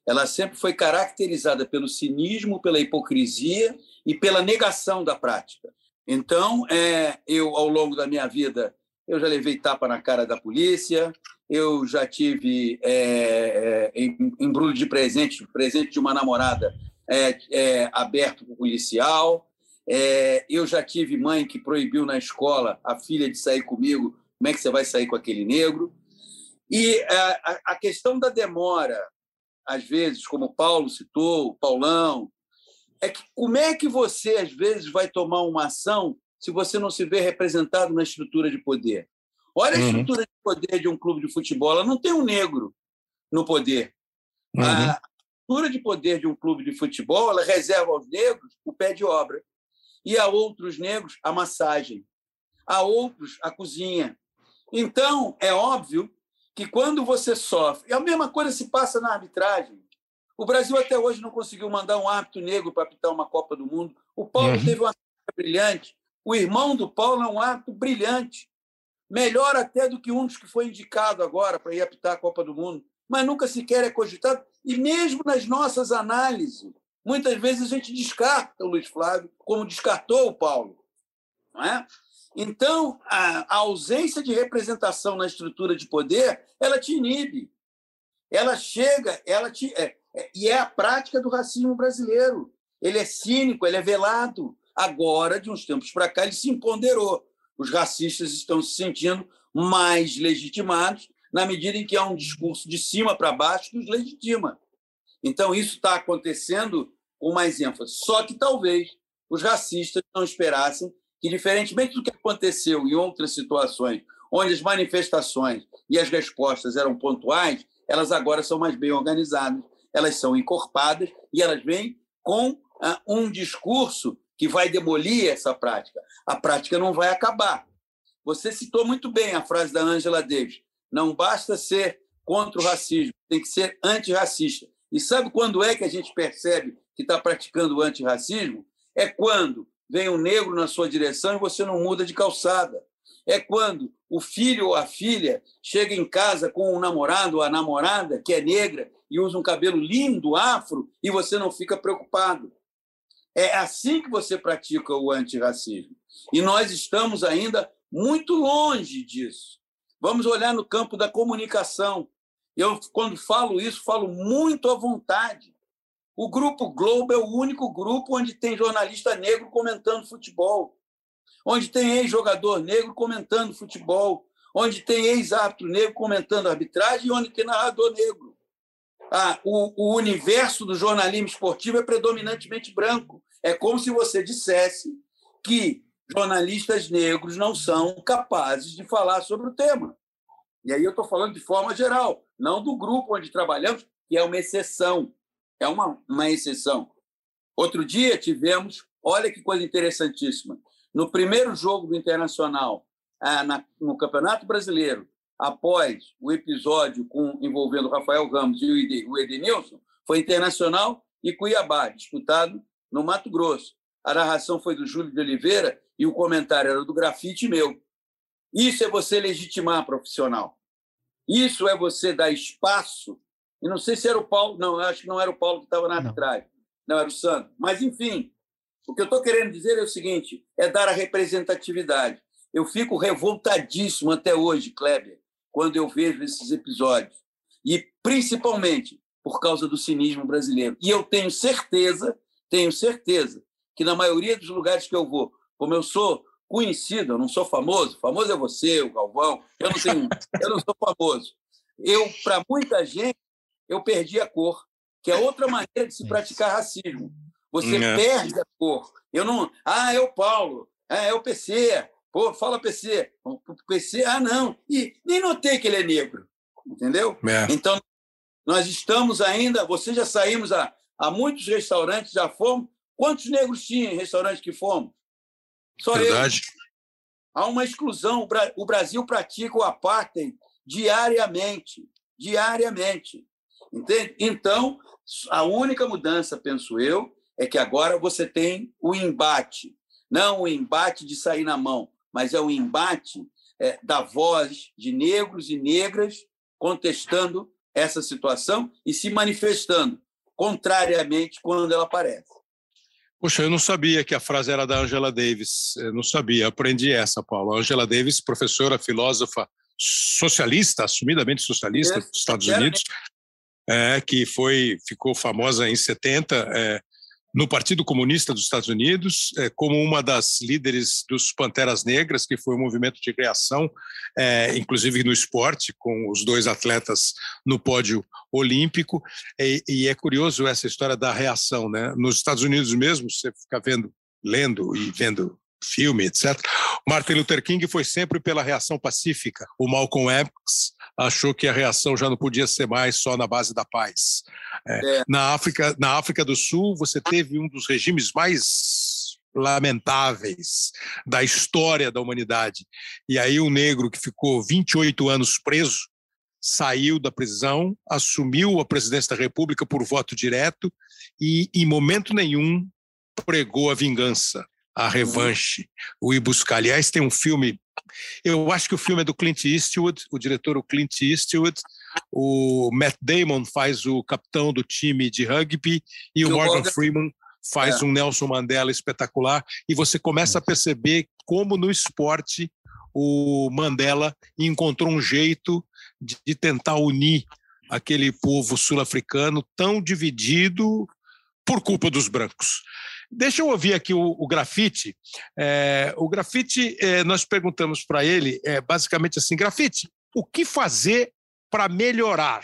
C: ela sempre foi caracterizada pelo cinismo, pela hipocrisia e pela negação da prática. Então, é, eu, ao longo da minha vida, eu já levei tapa na cara da polícia, eu já tive é, é, embrulho de presente, presente de uma namorada é, é, aberto para o policial, é, eu já tive mãe que proibiu na escola a filha de sair comigo, como é que você vai sair com aquele negro? E é, a, a questão da demora, às vezes, como o Paulo citou, o Paulão, é que como é que você, às vezes, vai tomar uma ação se você não se vê representado na estrutura de poder? Olha a uhum. estrutura de poder de um clube de futebol, ela não tem um negro no poder. Uhum. A estrutura de poder de um clube de futebol, ela reserva aos negros o pé de obra e a outros negros a massagem, a outros a cozinha. Então, é óbvio que quando você sofre. E a mesma coisa se passa na arbitragem. O Brasil até hoje não conseguiu mandar um árbitro negro para apitar uma Copa do Mundo. O Paulo uhum. teve uma brilhante. O irmão do Paulo é um árbitro brilhante. Melhor até do que um dos que foi indicado agora para ir apitar a Copa do Mundo. Mas nunca sequer é cogitado. E mesmo nas nossas análises, muitas vezes a gente descarta o Luiz Flávio, como descartou o Paulo. Não é? Então, a, ausência de representação na estrutura de poder, ela te inibe. Ela chega, ela te. É, é, e é a prática do racismo brasileiro. Ele é cínico, ele é velado. Agora, de uns tempos para cá, ele se empoderou. Os racistas estão se sentindo mais legitimados na medida em que há um discurso de cima para baixo que os legitima. Então, isso está acontecendo com mais ênfase. Só que talvez os racistas não esperassem que, diferentemente do que aconteceu em outras situações, onde as manifestações e as respostas eram pontuais, elas agora são mais bem organizadas, elas são encorpadas e elas vêm com ah, um discurso que vai demolir essa prática. A prática não vai acabar. Você citou muito bem a frase da Angela Davis: não basta ser contra o racismo, tem que ser antirracista. E sabe quando é que a gente percebe que está praticando o antirracismo? É quando vem um negro na sua direção e você não muda de calçada. É quando o filho ou a filha chega em casa com um namorado ou a namorada que é negra e usa um cabelo lindo, afro, e você não fica preocupado. É assim que você pratica o antirracismo. E nós estamos ainda muito longe disso. Vamos olhar no campo da comunicação. Eu, quando falo isso, falo muito à vontade. O Grupo Globo é o único grupo onde tem jornalista negro comentando futebol, onde tem ex-jogador negro comentando futebol, onde tem ex-árbitro negro comentando arbitragem e onde tem narrador negro. Ah, o, o universo do jornalismo esportivo é predominantemente branco. É como se você dissesse que jornalistas negros não são capazes de falar sobre o tema. E aí eu estou falando de forma geral, não do grupo onde trabalhamos, que é uma exceção. É uma, uma exceção. Outro dia tivemos, olha que coisa interessantíssima, no primeiro jogo do Internacional, ah, no Campeonato Brasileiro, após o episódio com, envolvendo Rafael Ramos e o Edenilson, foi Internacional e Cuiabá, disputado no Mato Grosso. A narração foi do Júlio de Oliveira e o comentário era do grafite meu. Isso é você legitimar profissional. Isso é você dar espaço. E não sei se era o Paulo, não, acho que não era o Paulo que estava na arbitragem. Não. não, era o Santos. Mas, enfim, o que eu estou querendo dizer é o seguinte: é dar a representatividade. Eu fico revoltadíssimo até hoje, Kleber, quando eu vejo esses episódios. E, principalmente, por causa do cinismo brasileiro. E eu tenho certeza, tenho certeza, que na maioria dos lugares que eu vou, como eu sou conhecido, eu não sou famoso, famoso é você, o Galvão, eu não tenho, eu não sou famoso. Eu, para muita gente, eu perdi a cor, que é outra maneira de se praticar racismo. Você é. perde a cor. Eu não, ah, é o Paulo, ah, é o PC, pô, fala PC, o PC, ah, não, e nem notei que ele é negro, entendeu? É. Então nós estamos ainda, você já saímos a, a muitos restaurantes, já fomos. Quantos negros tinha em restaurantes que fomos?
A: Só Verdade. Eu.
C: Há uma exclusão. O Brasil pratica o apartheid diariamente. Diariamente. Entende? Então, a única mudança, penso eu, é que agora você tem o embate. Não o embate de sair na mão, mas é o embate é, da voz de negros e negras contestando essa situação e se manifestando contrariamente quando ela aparece.
A: Puxa, eu não sabia que a frase era da Angela Davis. Eu não sabia, aprendi essa, Paulo. Angela Davis, professora, filósofa socialista, assumidamente socialista dos Estados Unidos, é, que foi ficou famosa em 70, é, no Partido Comunista dos Estados Unidos, é, como uma das líderes dos Panteras Negras, que foi um movimento de reação, é, inclusive no esporte, com os dois atletas no pódio olímpico. E, e, é curioso essa história da reação. Né? Nos Estados Unidos mesmo, você fica vendo, lendo e vendo filme, etc. Martin Luther King foi sempre pela reação pacífica. O Malcolm X achou que a reação já não podia ser mais só na base da paz. É, é. Na, África, na África do Sul, você teve um dos regimes mais lamentáveis da história da humanidade. E aí um negro que ficou 28 anos preso saiu da prisão, assumiu a presidência da República por voto direto e, em momento nenhum, pregou a vingança, a revanche, o ir buscar. Aliás, tem um filme eu acho que o filme é do Clint Eastwood, o diretor o Clint Eastwood, o Matt Damon faz o capitão do time de rugby e o Morgan Freeman faz é. um Nelson Mandela espetacular e você começa a perceber como no esporte o Mandela encontrou um jeito de, de tentar unir aquele povo sul-africano tão dividido por culpa dos brancos. Deixa eu ouvir aqui o, grafite. É, o grafite, é, nós perguntamos para ele, é, basicamente assim: grafite, o que fazer para melhorar?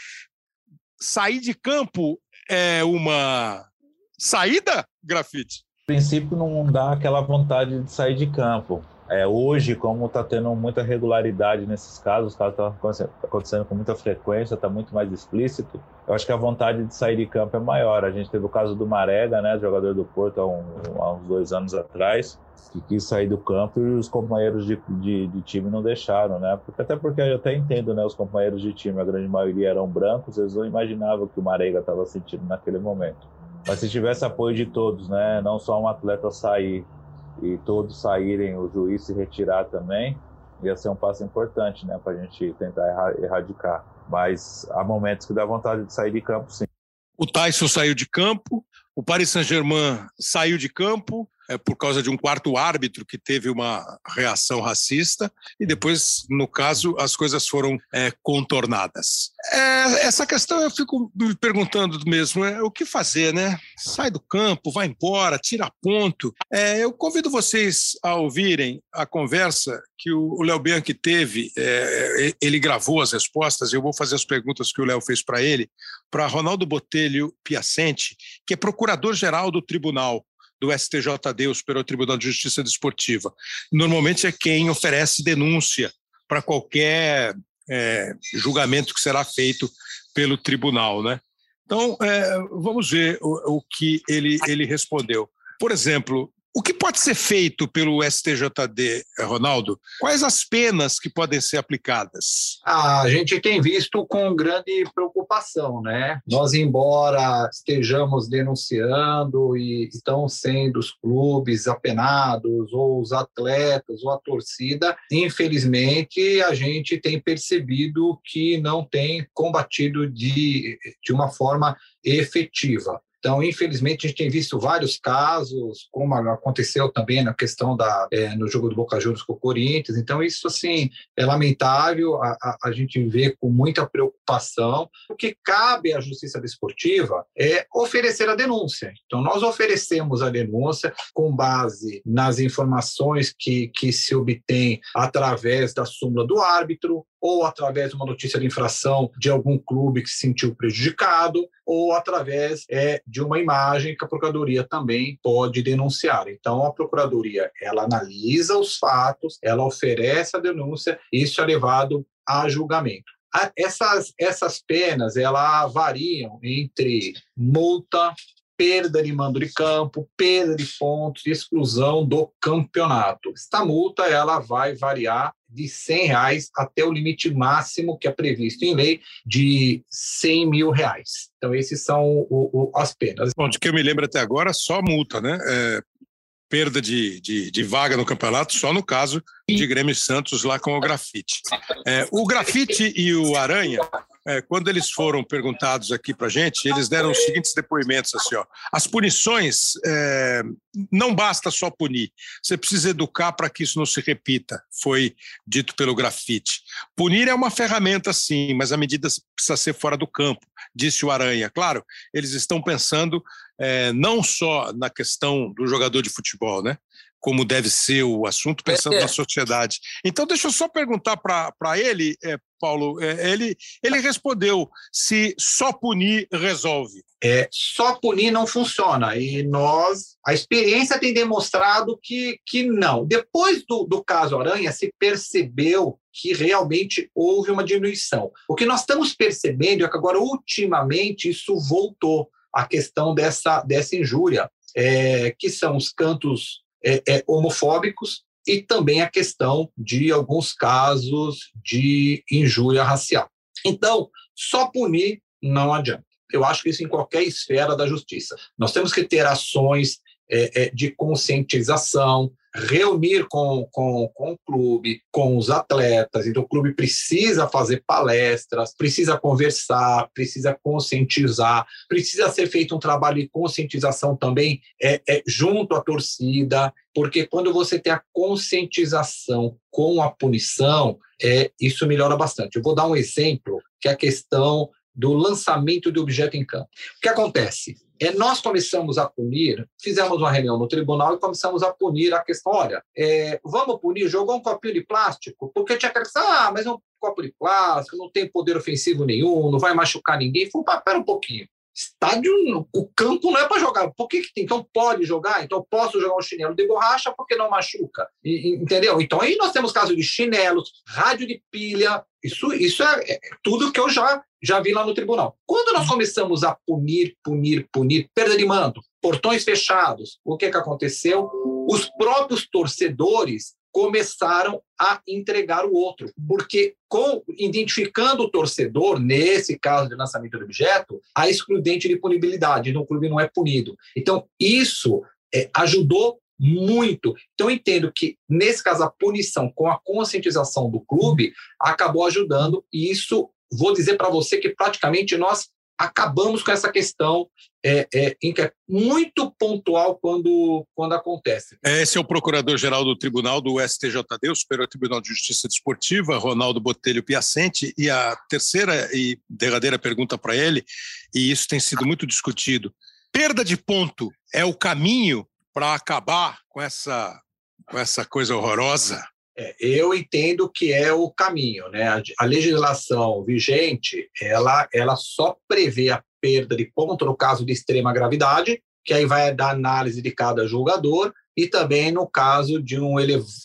A: Sair de campo é uma saída, grafite?
F: No princípio, não dá aquela vontade de sair de campo. É, hoje, como está tendo muita regularidade nesses casos, os casos estão acontecendo com muita frequência, está muito mais explícito, eu acho que a vontade de sair de campo é maior. A gente teve o caso do Marega, né, jogador do Porto, há, um, há uns dois anos atrás, que quis sair do campo e os companheiros de, de, de, time não deixaram, né? Porque, até porque eu até entendo, né? Os companheiros de time, a grande maioria eram brancos, eles não imaginavam que o Marega estava sentindo naquele momento. Mas se tivesse apoio de todos, né? Não só um atleta sair e todos saírem, o juiz se retirar também, ia ser um passo importante, né, para a gente tentar erradicar. Mas há momentos que dá vontade de sair de campo, sim.
A: O Tyson saiu de campo, o Paris Saint-Germain saiu de campo, é, por causa de um quarto árbitro que teve uma reação racista, e depois, no caso, as coisas foram é, contornadas. É, essa questão eu fico me perguntando mesmo: é, o que fazer, né? Sai do campo, vai embora, tira ponto. É, eu convido vocês a ouvirem a conversa que o Léo Bianchi teve. É, ele gravou as respostas, eu vou fazer as perguntas que o Léo fez para ele, para Ronaldo Botelho Piacente, que é procurador-geral do tribunal do STJD, o Superior Tribunal de Justiça Desportiva. Normalmente é quem oferece denúncia para qualquer é, julgamento que será feito pelo tribunal, né? Então, é, vamos ver o, o que ele, ele respondeu. Por exemplo, o que pode ser feito pelo STJD, Ronaldo? Quais as penas que podem ser aplicadas?
G: Ah, a gente tem visto com grande preocupação, né? Nós, embora estejamos denunciando e estão sendo os clubes apenados, ou os atletas, ou a torcida, infelizmente a gente tem percebido que não tem combatido de, de uma forma efetiva. Então, infelizmente, a gente tem visto vários casos, como aconteceu também na questão da é, no jogo do Boca Juniors com o Corinthians. Então, isso assim é lamentável. A, a, a, gente vê com muita preocupação. O que cabe à Justiça Desportiva é oferecer a denúncia. Então, nós oferecemos a denúncia com base nas informações que, que se obtém através da súmula do árbitro, ou através de uma notícia de infração de algum clube que se sentiu prejudicado, ou através é, de uma imagem que a procuradoria também pode denunciar. Então, a procuradoria ela analisa os fatos, ela oferece a denúncia, e isso é levado a julgamento. Essas, essas penas ela variam entre multa, perda de mando de campo, perda de pontos e exclusão do campeonato. Esta multa ela vai variar de 100 reais até o limite máximo que é previsto em lei de 100 mil reais. Então, esses são o, o, as penas.
A: Bom, de que eu me lembro até agora, só multa, né? É, perda de, de, de, vaga no campeonato, só no caso de Grêmio Santos lá com o grafite. É, o grafite e o Aranha é, quando eles foram perguntados aqui para a gente, eles deram os seguintes depoimentos assim, ó. As punições é, não basta só punir, você precisa educar para que isso não se repita. Foi dito pelo grafite. Punir é uma ferramenta, sim, mas a medida precisa ser fora do campo, disse o Aranha. Claro, eles estão pensando é, não só na questão do jogador de futebol, né? Como deve ser o assunto, pensando é. na sociedade. Então, deixa eu só perguntar para ele, é, Paulo. É, ele, ele respondeu se só punir resolve.
G: É, só punir não funciona. E nós, a experiência tem demonstrado que, que não. Depois do, do caso Aranha, se percebeu que realmente houve uma diminuição. O que nós estamos percebendo é que agora, ultimamente, isso voltou a questão dessa, dessa injúria, é, que são os cantos é, é, homofóbicos e também a questão de alguns casos de injúria racial. Então, só punir não adianta. Eu acho que isso em qualquer esfera da justiça. Nós temos que ter ações é, é de conscientização, reunir com, com, com o clube, com os atletas. Então, o clube precisa fazer palestras, precisa conversar, precisa conscientizar, precisa ser feito um trabalho de conscientização também é, é, junto à torcida, porque quando você tem a conscientização com a punição, é, isso melhora bastante. Eu vou dar um exemplo, que é a questão do lançamento de objeto em campo. O que acontece? É, nós começamos a punir, fizemos uma reunião no tribunal e começamos a punir a questão, olha, é, vamos punir, jogou um copinho de plástico, porque tinha que ah, mas é um copo de plástico, não tem poder ofensivo nenhum, não vai machucar ninguém. Falei, pera um pouquinho. Estádio, o campo não é para jogar. Por que, que tem? Então pode jogar? Então posso jogar um chinelo de borracha porque não machuca. E, entendeu? Então aí nós temos casos de chinelos, rádio de pilha. Isso, isso é, é tudo que eu já, já vi lá no tribunal. Quando nós começamos a punir, punir, punir, perda de mando, portões fechados, o que, que aconteceu? Os próprios torcedores começaram a entregar o outro, porque com identificando o torcedor nesse caso de lançamento do objeto, há excludente de punibilidade, então o clube não é punido. Então isso é, ajudou muito. Então entendo que nesse caso a punição com a conscientização do clube acabou ajudando e isso vou dizer para você que praticamente nós acabamos com essa questão é, é, é muito pontual quando, quando acontece.
A: Esse é o Procurador-Geral do Tribunal do STJD, o Superior Tribunal de Justiça Desportiva, Ronaldo Botelho Piacente, e a terceira e derradeira pergunta para ele, e isso tem sido muito discutido. Perda de ponto é o caminho para acabar com essa, com essa coisa horrorosa?
G: É, eu entendo que é o caminho, né? A, a, legislação vigente, ela, ela só prevê a perda de ponto no caso de extrema gravidade que aí vai dar análise de cada jogador, e também no caso de um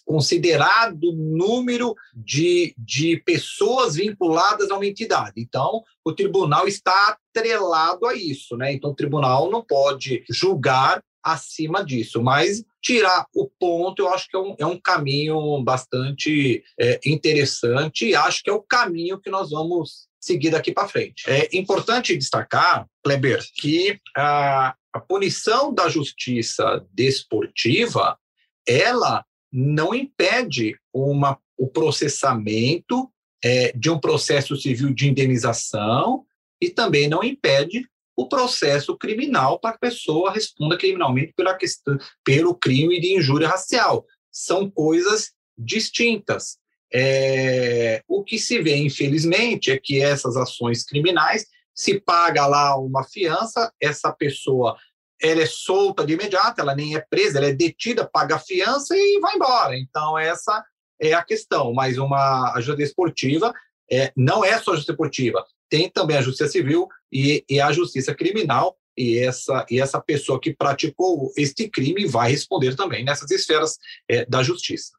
G: considerado número de, de pessoas vinculadas a uma entidade. Então, o tribunal está atrelado a isso, né? Então, o tribunal não pode julgar acima disso, mas tirar o ponto eu acho que é um, é um caminho bastante é, interessante e acho que é o caminho que nós vamos seguir daqui para frente. É importante destacar, Kleber, que a, a punição da justiça desportiva ela não impede uma, o processamento é, de um processo civil de indenização e também não impede o processo criminal para a pessoa responda criminalmente pela questão, pelo crime de injúria racial. São coisas distintas. É, o que se vê, infelizmente, é que essas ações criminais se paga lá uma fiança, essa pessoa ela é solta de imediato, ela nem é presa, ela é detida, paga a fiança e vai embora. Então, essa é a questão. Mas uma a justiça esportiva é, não é só a justiça esportiva, tem também a justiça civil e, e a justiça criminal, e essa, e essa pessoa que praticou este crime vai responder também nessas esferas é, da justiça.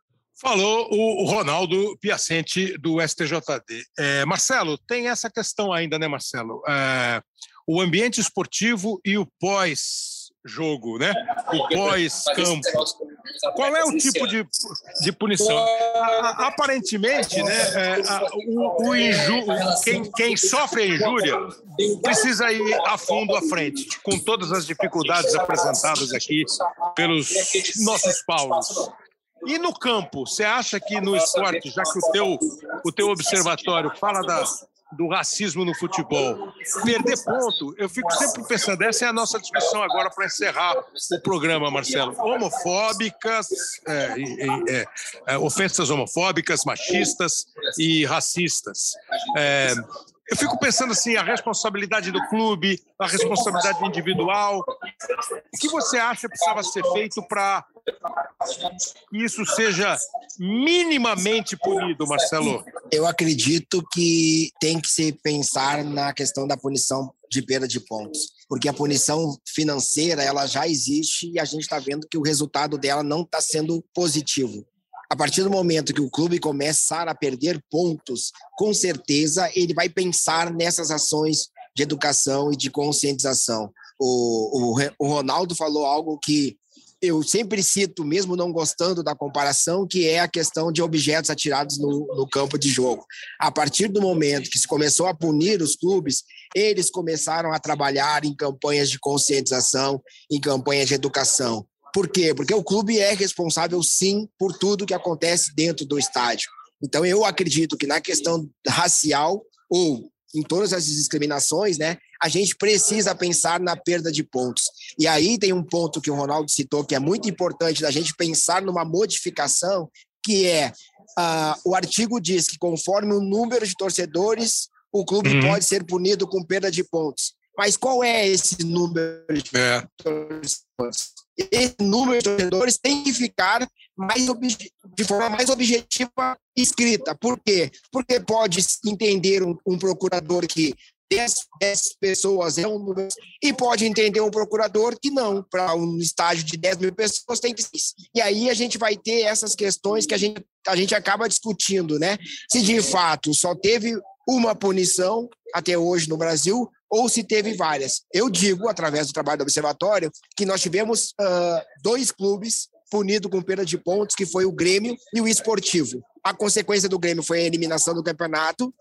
A: Falou o Ronaldo Piacente, do STJD. É, Marcelo, tem essa questão ainda, né, Marcelo? É, o ambiente esportivo e o pós-jogo, né? O pós-campo. Qual é o tipo de, de punição? Aparentemente, né, é, o, o quem, quem sofre a injúria precisa ir a fundo à frente, com todas as dificuldades apresentadas aqui pelos nossos Paulos. E no campo, você acha que no esporte, já que o teu, o teu observatório fala da, do racismo no futebol, perder ponto, eu fico sempre pensando, essa é a nossa discussão agora para encerrar o programa, Marcelo. Homofóbicas, é, é, é, ofensas homofóbicas, machistas e racistas. É, eu fico pensando assim, a responsabilidade do clube, a responsabilidade individual. O que você acha que precisava ser feito para que isso seja minimamente punido, Marcelo?
B: Eu acredito que tem que se pensar na questão da punição de perda de pontos, porque a punição financeira ela já existe e a gente está vendo que o resultado dela não está sendo positivo. A partir do momento que o clube começar a perder pontos, com certeza ele vai pensar nessas ações de educação e de conscientização. O, o, o Ronaldo falou algo que eu sempre cito, mesmo não gostando da comparação, que é a questão de objetos atirados no, no, campo de jogo. A partir do momento que se começou a punir os clubes, eles começaram a trabalhar em campanhas de conscientização, em campanhas de educação. Por quê? Porque o clube é responsável, sim, por tudo que acontece dentro do estádio. Então, eu acredito que na questão racial, ou em todas as discriminações, né, a gente precisa pensar na perda de pontos. E aí tem um ponto que o Ronaldo citou que é muito importante da gente pensar numa modificação, que é uh, o artigo diz que conforme o número de torcedores, o clube uhum. pode ser punido com perda de pontos. Mas qual é esse número de é. torcedores? esse número de torcedores tem que ficar mais de forma mais objetiva escrita. Por quê? Porque pode entender um, um procurador que 10, 10 pessoas é um número, e pode entender um procurador que não, para um estágio de 10 mil pessoas tem que. E aí a gente vai ter essas questões que a gente, a gente acaba discutindo, né? Se de fato só teve uma punição até hoje no Brasil, ou se teve várias. Eu digo, através do trabalho do Observatório, que nós tivemos uh, dois clubes punidos com perda de pontos, que foi o Grêmio e o Esportivo. A consequência do Grêmio foi a eliminação do campeonato,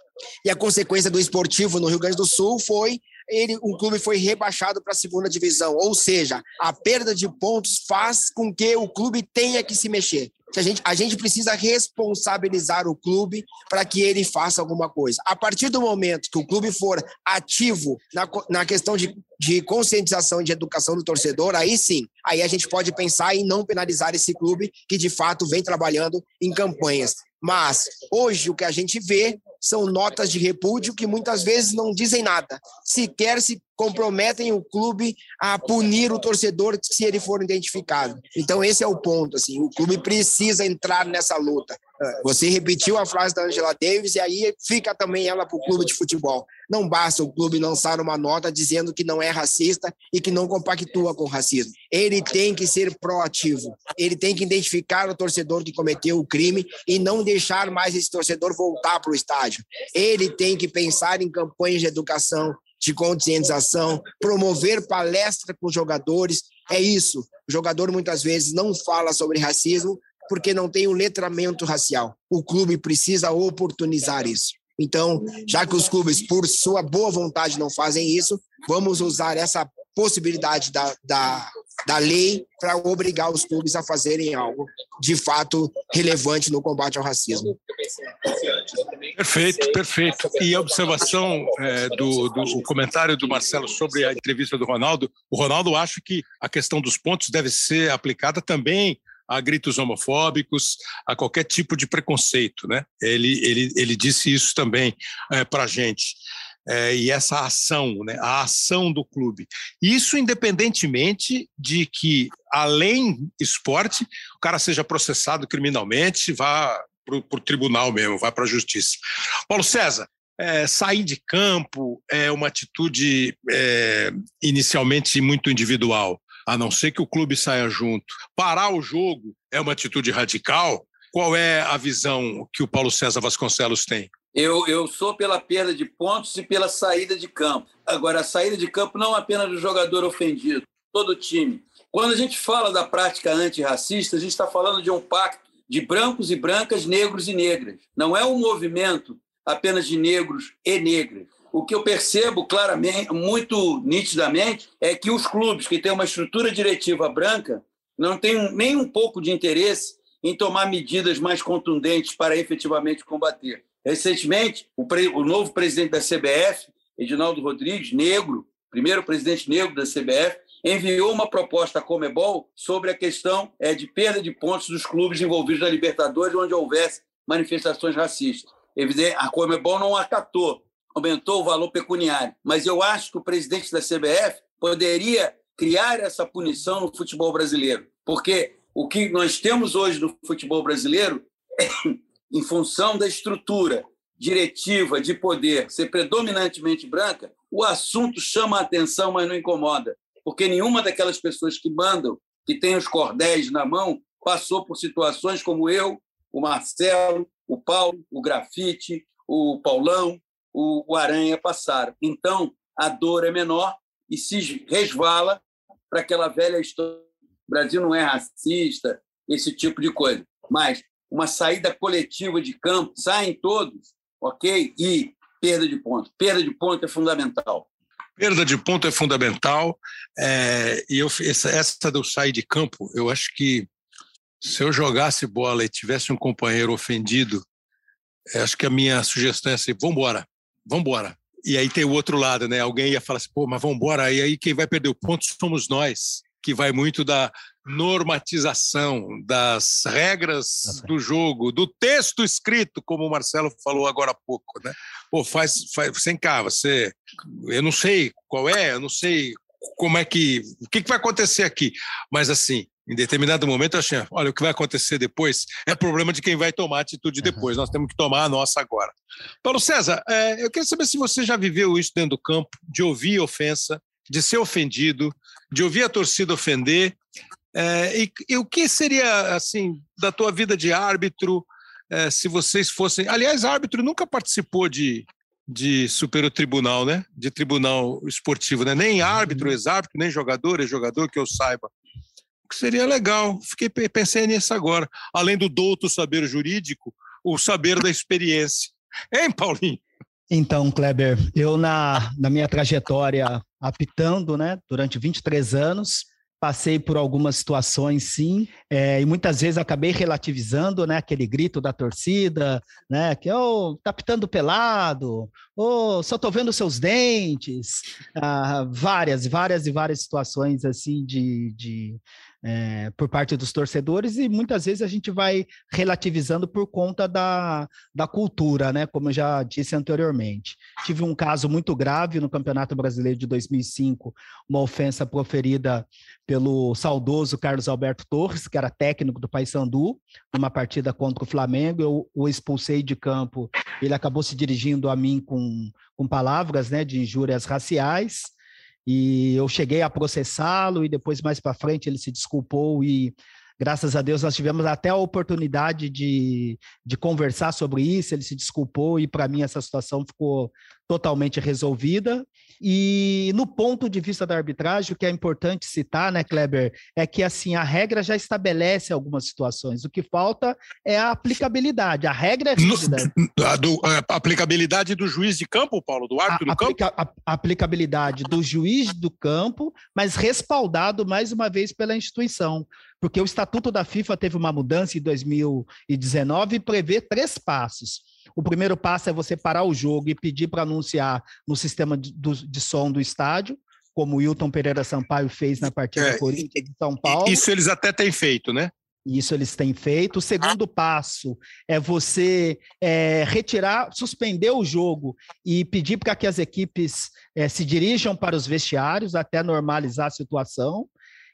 B: e a consequência do Esportivo no Rio Grande do Sul foi ele, o clube foi rebaixado para a segunda divisão. Ou seja, a perda de pontos faz com que o clube tenha que se mexer a gente, a gente precisa responsabilizar o clube para que ele faça alguma coisa. A partir do momento que o clube for ativo na, na questão de, de conscientização e de educação do torcedor, aí sim, aí a gente pode pensar em não penalizar esse clube que de fato vem trabalhando em campanhas. Mas hoje o que a gente vê são notas de repúdio que muitas vezes não dizem nada, sequer se comprometem o clube a punir o torcedor se ele for identificado. Então esse é o ponto, assim, o clube precisa entrar nessa luta. Você repetiu a frase da Angela Davis e aí fica também ela para o clube de futebol. Não basta o clube lançar uma nota dizendo que não é racista e que não compactua com o racismo. Ele tem que ser proativo. Ele tem que identificar o torcedor que cometeu o crime e não deixar mais esse torcedor voltar para o estádio. Ele tem que pensar em campanhas de educação, de conscientização, promover palestra com jogadores. É isso. O jogador muitas vezes não fala sobre racismo porque não tem o letramento racial. O clube precisa oportunizar isso. Então, já que os clubes, por sua boa vontade, não fazem isso, vamos usar essa possibilidade da, da, da lei para obrigar os clubes a fazerem algo de fato relevante no combate ao racismo.
A: Perfeito, perfeito. E a observação é, do, do comentário do Marcelo sobre a entrevista do Ronaldo, o Ronaldo acha que a questão dos pontos deve ser aplicada também a gritos homofóbicos, a qualquer tipo de preconceito. Né? Ele, ele, ele disse isso também é, para a gente. É, e essa ação, né, a ação do clube. Isso independentemente de que, além esporte, o cara seja processado criminalmente, vá para o tribunal mesmo, vá para a justiça. Paulo César, é, sair de campo é uma atitude é, inicialmente muito individual a não ser que o clube saia junto. Parar o jogo é uma atitude radical? Qual é a visão que o Paulo César Vasconcelos tem?
C: Eu, eu sou pela perda de pontos e pela saída de campo. Agora, a saída de campo não apenas do jogador ofendido, todo o time. Quando a gente fala da prática antirracista, a gente está falando de um pacto de brancos e brancas, negros e negras. Não é um movimento apenas de negros e negras o que eu percebo claramente, muito nitidamente, é que os clubes que têm uma estrutura diretiva branca não têm nem um pouco de interesse em tomar medidas mais contundentes para efetivamente combater. Recentemente, o, pre... o novo presidente da CBF, Edinaldo Rodrigues, negro, primeiro presidente negro da CBF, enviou uma proposta à Comebol sobre a questão é, de perda de pontos dos clubes envolvidos na Libertadores, onde houvesse manifestações racistas. A Comebol não acatou, aumentou o valor pecuniário. Mas eu acho que o presidente da CBF poderia criar essa punição no futebol brasileiro, porque o que nós temos hoje no futebol brasileiro, em função da estrutura diretiva de poder ser predominantemente branca, o assunto chama a atenção, mas não incomoda, porque nenhuma daquelas pessoas que mandam, que tem os cordéis na mão, passou por situações como eu, o Marcelo, o Paulo, o Grafite, o Paulão, o, aranha passaram. Então, a dor é menor e se resvala para aquela velha história. O Brasil não é racista, esse tipo de coisa. Mas uma saída coletiva de campo, saem todos, ok? E perda de ponto. Perda de ponto é fundamental.
A: Perda de ponto é fundamental. É, e eu, essa, essa do sair de campo, eu acho que se eu jogasse bola e tivesse um companheiro ofendido, acho que a minha sugestão é assim: vamos embora vamos embora. E aí tem o outro lado, né? Alguém ia falar assim, pô, mas vamos embora. E aí quem vai perder o ponto somos nós, que vai muito da normatização das regras do jogo, do texto escrito, como o Marcelo falou agora há pouco, né? Pô, faz, faz sem cá, você, eu não sei qual é, eu não sei como é que, o que, que vai acontecer aqui, mas assim, em determinado momento eu achei, olha, o que vai acontecer depois é problema de quem vai tomar a atitude depois, nós temos que tomar a nossa agora. Paulo César, é, eu queria saber se você já viveu isso dentro do campo, de ouvir ofensa, de ser ofendido, de ouvir a torcida ofender, é, e, e, o que seria, assim, da tua vida de árbitro, é, se vocês fossem... Aliás, árbitro nunca participou de, de super tribunal, né? De tribunal esportivo, né? Nem árbitro, uhum. ex-árbitro, nem jogador, ex-jogador que eu saiba que seria legal. Fiquei pensei nisso agora. Além do douto saber jurídico, o saber da experiência. Hein, Paulinho?
D: Então, Kleber, eu na, na minha trajetória apitando, né, durante 23 anos, passei por algumas situações, sim, é, e muitas vezes acabei relativizando, né, aquele grito da torcida, né, que oh, tá pitando pelado, oh, só tô vendo seus dentes, ah, várias, várias e várias situações assim de, de é, por parte dos torcedores e muitas vezes a gente vai relativizando por conta da, da cultura, né? Como eu já disse anteriormente. Tive um caso muito grave no Campeonato Brasileiro de 2005, uma ofensa proferida pelo saudoso Carlos Alberto Torres, que era técnico do Paysandu, numa partida contra o Flamengo. Eu o expulsei de campo. Ele acabou se dirigindo a mim com, com palavras né, de injúrias raciais e eu cheguei a processá-lo e depois mais para frente ele se desculpou e graças a Deus nós tivemos até a oportunidade de, de conversar sobre isso, ele se desculpou e para mim essa situação ficou totalmente resolvida. E no ponto de vista da arbitragem, o que é importante citar, né, Kleber, é que assim a regra já estabelece algumas situações. O que falta é a aplicabilidade. A regra é rígida.
A: A, do, a aplicabilidade do juiz de campo, Paulo, do árbitro do aplica,
D: campo? A, a aplicabilidade do juiz do campo, mas respaldado mais uma vez pela instituição porque o Estatuto da FIFA teve uma mudança em 2019 e prevê três passos. O primeiro passo é você parar o jogo e pedir para anunciar no sistema de, de, som do estádio, como o Wilton Pereira Sampaio fez na partida é, Corinthians de São Paulo.
A: Isso eles até têm feito, né?
D: Isso eles têm feito. O segundo passo é você é, retirar, suspender o jogo e pedir para que as equipes é, se dirijam para os vestiários até normalizar a situação.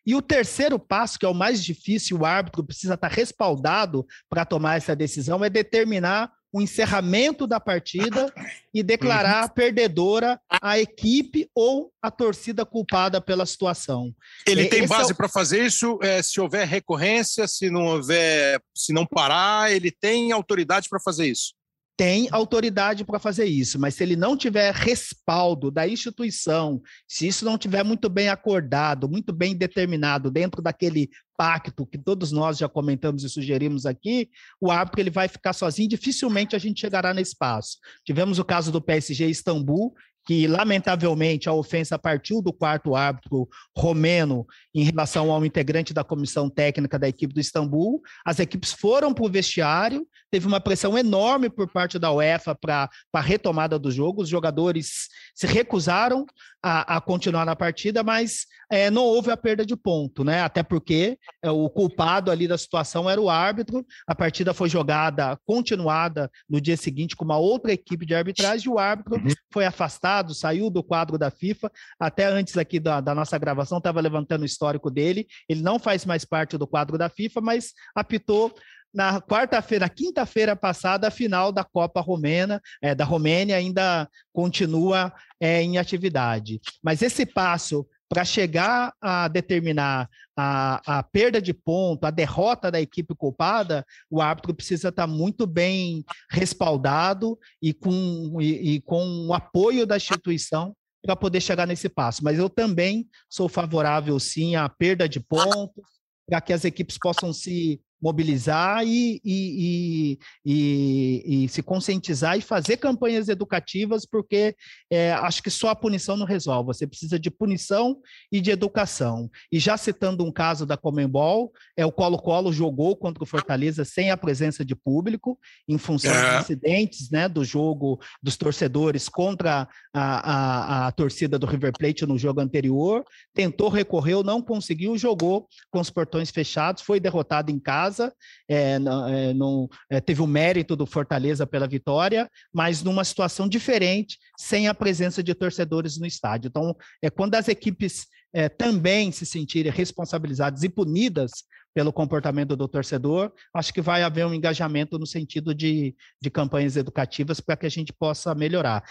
D: E o terceiro passo, que é o mais difícil, o árbitro precisa estar respaldado para tomar essa decisão, é determinar o encerramento da partida e declarar uhum. perdedora a equipe ou a torcida culpada pela situação.
A: Ele tem base é o... para fazer isso? É, se houver recorrência, se não houver, se não parar, ele tem autoridade para fazer isso?
D: Tem autoridade para fazer isso, mas se ele não tiver respaldo da instituição, se isso não tiver muito bem acordado, muito bem determinado dentro daquele pacto que todos nós já comentamos e sugerimos aqui, o árbitro ele vai ficar sozinho, dificilmente a gente chegará nesse espaço. Tivemos o caso do PSG Istambul, que lamentavelmente a ofensa partiu do quarto árbitro romeno em relação ao integrante da comissão técnica da equipe do Istambul. As equipes foram para o vestiário, teve uma pressão enorme por parte da UEFA para a retomada do jogo. Os jogadores se recusaram a, a continuar na partida, mas é, não houve a perda de ponto, né? Até porque é, o culpado ali da situação era o árbitro. A partida foi jogada, continuada no dia seguinte com uma outra equipe de arbitragem e o árbitro uhum. foi afastado, saiu do quadro da FIFA. Até antes aqui da, da nossa gravação, estava levantando o histórico dele. Ele não faz mais parte do quadro da FIFA, mas apitou na quarta-feira, quinta-feira passada, a final da Copa Romena, é, da Romênia ainda continua é, em atividade. Mas esse passo para chegar a determinar a, a, perda de ponto, a derrota da equipe culpada, o árbitro precisa estar muito bem respaldado e com, e, e com o apoio da instituição para poder chegar nesse passo. Mas eu também sou favorável, sim, à perda de pontos, para que as equipes possam se mobilizar e, e, e, e, se conscientizar e fazer campanhas educativas, porque é, acho que só a punição não resolve. Você precisa de punição e de educação. E já citando um caso da Comembol, é o Colo-Colo jogou contra o Fortaleza sem a presença de público, em função é. dos incidentes né, do jogo dos torcedores contra a, a, a torcida do River Plate no jogo anterior, tentou, recorreu, não conseguiu, jogou com os portões fechados, foi derrotado em casa casa, é, não, é, não é, teve o mérito do Fortaleza pela vitória, mas numa situação diferente, sem a presença de torcedores no estádio. Então, é quando as equipes é, também se sentirem responsabilizadas e punidas pelo comportamento do torcedor, acho que vai haver um engajamento no sentido de, de campanhas educativas para que a gente possa melhorar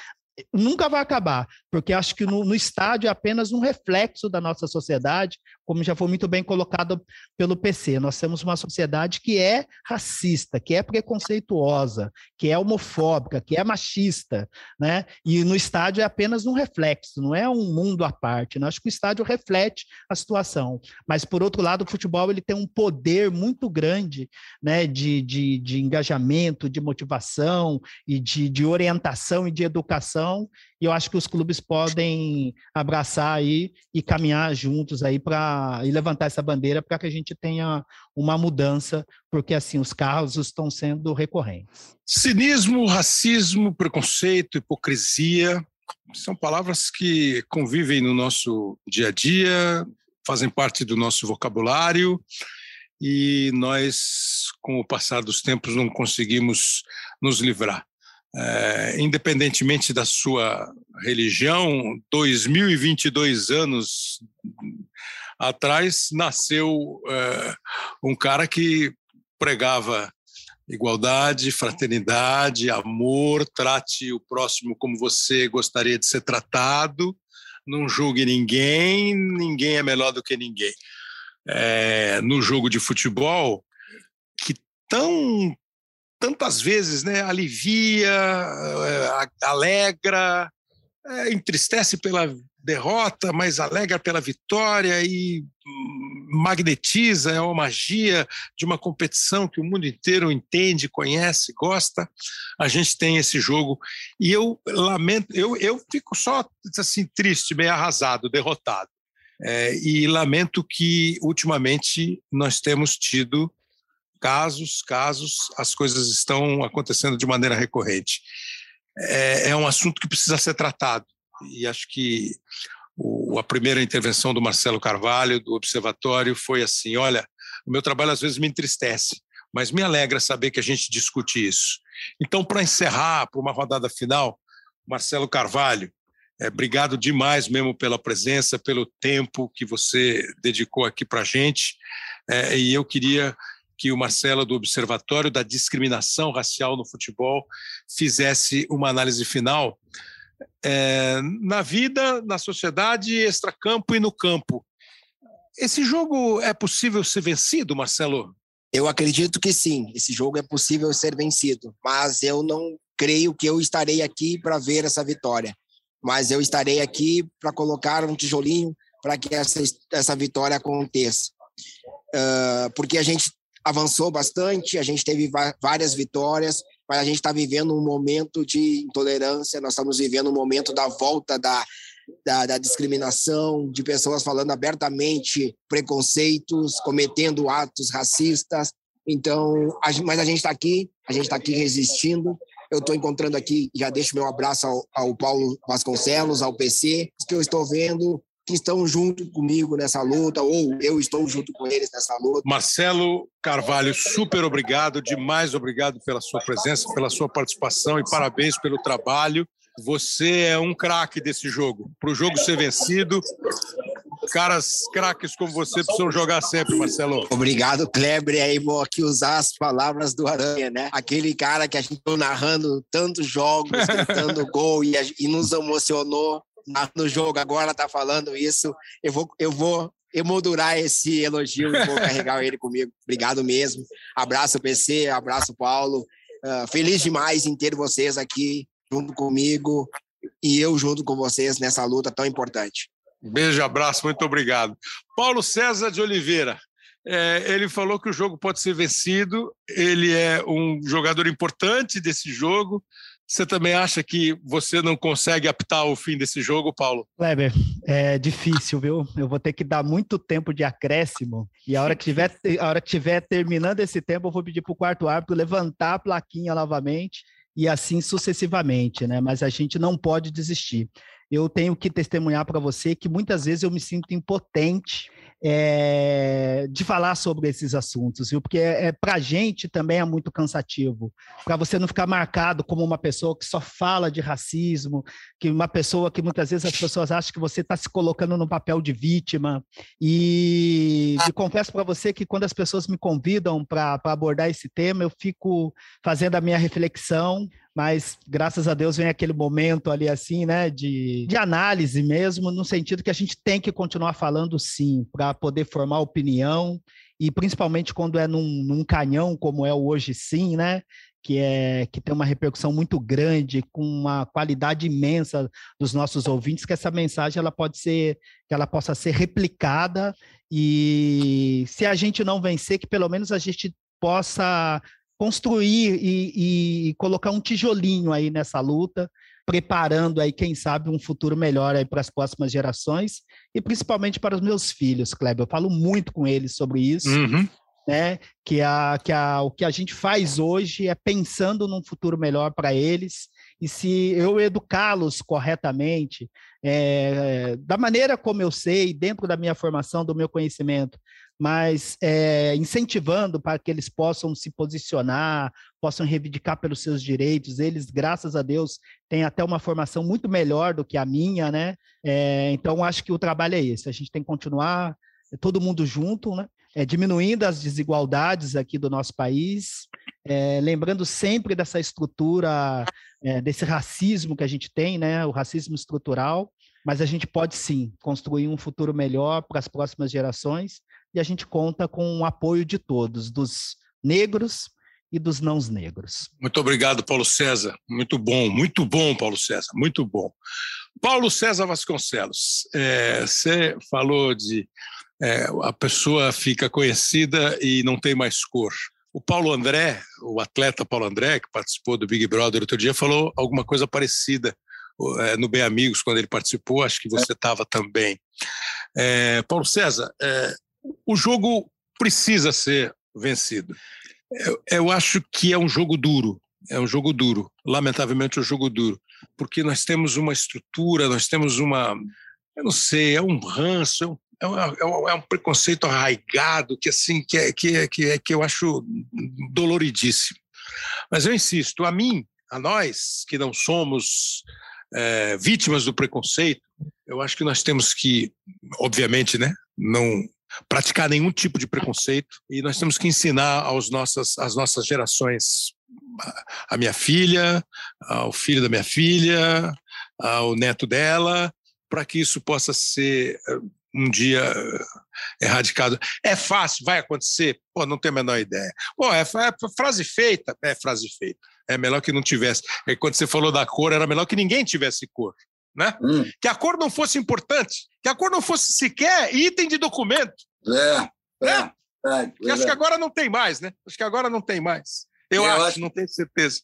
D: nunca vai acabar, porque acho que no, no, estádio é apenas um reflexo da nossa sociedade, como já foi muito bem colocado pelo PC. Nós temos uma sociedade que é racista, que é preconceituosa, que é homofóbica, que é machista, né? E no estádio é apenas um reflexo, não é um mundo à parte. Né? Acho que o estádio reflete a situação. Mas, por outro lado, o futebol ele tem um poder muito grande né? de, de, de engajamento, de motivação e de, de orientação e de educação e eu acho que os clubes podem abraçar aí e caminhar juntos aí para e levantar essa bandeira para que a gente tenha uma mudança, porque assim os casos estão sendo recorrentes.
A: Cinismo, racismo, preconceito, hipocrisia são palavras que convivem no nosso dia a dia, fazem parte do nosso vocabulário e nós, com o passar dos tempos, não conseguimos nos livrar. É, independentemente da sua religião, 2022 anos atrás nasceu é, um cara que pregava igualdade, fraternidade, amor, trate o próximo como você gostaria de ser tratado, não julgue ninguém, ninguém é melhor do que ninguém. É, no jogo de futebol, que tão tantas vezes né, alivia, é, alegra, é, entristece pela derrota, mas alegra pela vitória e magnetiza, é uma magia de uma competição que o mundo inteiro entende, conhece, gosta. A gente tem esse jogo e eu lamento, eu, eu fico só assim triste, meio arrasado, derrotado. É, e lamento que ultimamente nós temos tido casos, casos, as coisas estão acontecendo de maneira recorrente. É, é um assunto que precisa ser tratado e acho que o, a primeira intervenção do Marcelo Carvalho, do Observatório, foi assim: olha, o meu trabalho às vezes me entristece, mas me alegra saber que a gente discute isso. Então, para encerrar, para uma rodada final, Marcelo Carvalho, é, obrigado demais mesmo pela presença, pelo tempo que você dedicou aqui para a gente. É, e eu queria que o Marcelo, do Observatório da Discriminação Racial no Futebol, fizesse uma análise final é, na vida, na sociedade, extracampo e no campo. Esse jogo é possível ser vencido, Marcelo?
B: Eu acredito que sim, esse jogo é possível ser vencido, mas eu não creio que eu estarei aqui para ver essa vitória. Mas eu estarei aqui para colocar um tijolinho para que essa, essa vitória aconteça. Uh, porque a gente avançou bastante, a gente teve várias vitórias, mas a gente está vivendo um momento de intolerância, nós estamos vivendo um momento da volta da, da, da, discriminação, de pessoas falando abertamente preconceitos, cometendo atos racistas. Então, a, mas a gente está aqui, a gente está aqui resistindo. Eu estou encontrando aqui, já deixo meu abraço ao, ao Paulo Vasconcelos, ao PC, que eu estou vendo que estão junto comigo nessa luta, ou eu estou junto com eles nessa luta.
A: Marcelo Carvalho, super obrigado, demais obrigado pela sua presença, pela sua participação e parabéns pelo trabalho. Você é um craque desse jogo. Para o jogo ser vencido, caras craques como você precisam jogar sempre, Marcelo.
B: Obrigado, Kleber. E aí vou aqui usar as palavras do Aranha, né? Aquele cara que a gente está narrando tantos jogos, tentando gol e, e nos emocionou no jogo agora tá falando isso. Eu vou, eu vou emoldurar esse elogio e vou carregar ele comigo. Obrigado mesmo. Abraço, PC, abraço, Paulo. Uh, feliz demais em ter vocês aqui junto comigo e eu junto com vocês nessa luta tão importante.
A: Beijo, abraço, muito obrigado. Paulo César de Oliveira. É, ele falou que o jogo pode ser vencido, ele é um jogador importante desse jogo, você também acha que você não consegue apitar o fim desse jogo, Paulo?
D: Kleber, é difícil, viu? Eu vou ter que dar muito tempo de acréscimo e a hora que tiver, a hora que tiver terminando esse tempo, eu vou pedir para o quarto árbitro levantar a plaquinha novamente e assim sucessivamente, né? Mas a gente não pode desistir. Eu tenho que testemunhar para você que muitas vezes eu me sinto impotente é, de falar sobre esses assuntos, viu? Porque é, para a gente também é muito cansativo, para você não ficar marcado como uma pessoa que só fala de racismo, que uma pessoa que muitas vezes as pessoas acham que você está se colocando no papel de vítima. E, e confesso para você que quando as pessoas me convidam para abordar esse tema, eu fico fazendo a minha reflexão, mas graças a Deus vem aquele momento ali assim, né, de, de análise mesmo, no sentido que a gente tem que continuar falando sim, para poder formar opinião, e principalmente quando é num, num canhão como é o hoje sim, né, que, é, que tem uma repercussão muito grande, com uma qualidade imensa dos nossos ouvintes, que essa mensagem ela pode ser, que ela possa ser replicada e se a gente não vencer, que pelo menos a gente possa construir e, e, colocar um tijolinho aí nessa luta, preparando aí, quem sabe, um futuro melhor aí para as próximas gerações e principalmente para os meus filhos, Kleber. Eu falo muito com eles sobre isso. Uhum. Né? Que, a, que a, o que a gente faz hoje é pensando num futuro melhor para eles e se eu educá-los corretamente, é, da maneira como eu sei, dentro da minha formação, do meu conhecimento, mas é, incentivando para que eles possam se posicionar, possam reivindicar pelos seus direitos. Eles, graças a Deus, têm até uma formação muito melhor do que a minha, né? É, então, acho que o trabalho é esse. A gente tem que continuar todo mundo junto, né? É, diminuindo as desigualdades aqui do nosso país, é, lembrando sempre dessa estrutura, é, desse racismo que a gente tem, né? O racismo estrutural. Mas a gente pode sim construir um futuro melhor para as próximas gerações e a gente conta com o apoio de todos, dos negros e dos não negros.
A: Muito obrigado, Paulo César. Muito bom, muito bom, Paulo César, muito bom. Paulo César Vasconcelos, é, você falou de é, a pessoa fica conhecida e não tem mais cor. O Paulo André, o atleta Paulo André, que participou do Big Brother outro dia, falou alguma coisa parecida é, no Bem Amigos, quando ele participou, acho que você estava também. É, Paulo César, é, o jogo precisa ser vencido. Eu, eu, acho que é um jogo duro, é um jogo duro, lamentavelmente é um jogo duro, porque nós temos uma estrutura, nós temos uma, eu não sei, é um ranço, é um, é um, é um preconceito arraigado que assim que é, que, é, que, é, que eu acho doloridíssimo. Mas eu insisto, a mim, a nós que não somos é, vítimas do preconceito, eu acho que nós temos que, obviamente, né, não praticar nenhum tipo de preconceito e nós temos que ensinar aos nossas, às nossas gerações, a minha filha, ao filho da minha filha, ao neto dela, para que isso possa ser eh, um dia eh, erradicado. É fácil, vai acontecer? Pô, não tenho a menor ideia. Pô, é, é frase feita? É frase feita. É melhor que não tivesse. E quando você falou da cor, era melhor que ninguém tivesse cor né? Hum. Que a cor não fosse importante, que a cor não fosse sequer item de documento.
C: É, né?
A: é, é, é acho que agora não tem mais, né? Acho que agora não tem mais. Eu, eu acho, acho, não tenho certeza.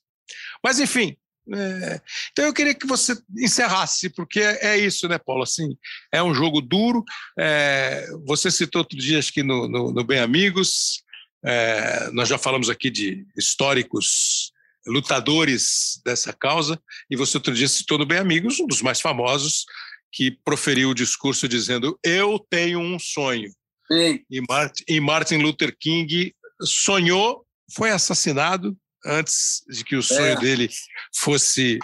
A: Mas, enfim, é, então eu queria que você encerrasse, porque é, é, isso, né, Paulo? Assim, é um jogo duro. É, você citou outro dia, acho que no, no, no Bem Amigos, é, nós já falamos aqui de históricos lutadores dessa causa, e você outro dia citou no Bem Amigos, um dos mais famosos, que proferiu o discurso dizendo: Eu tenho um sonho. Sim. E, Martin, Luther King sonhou, foi assassinado antes de que o sonho é. dele fosse,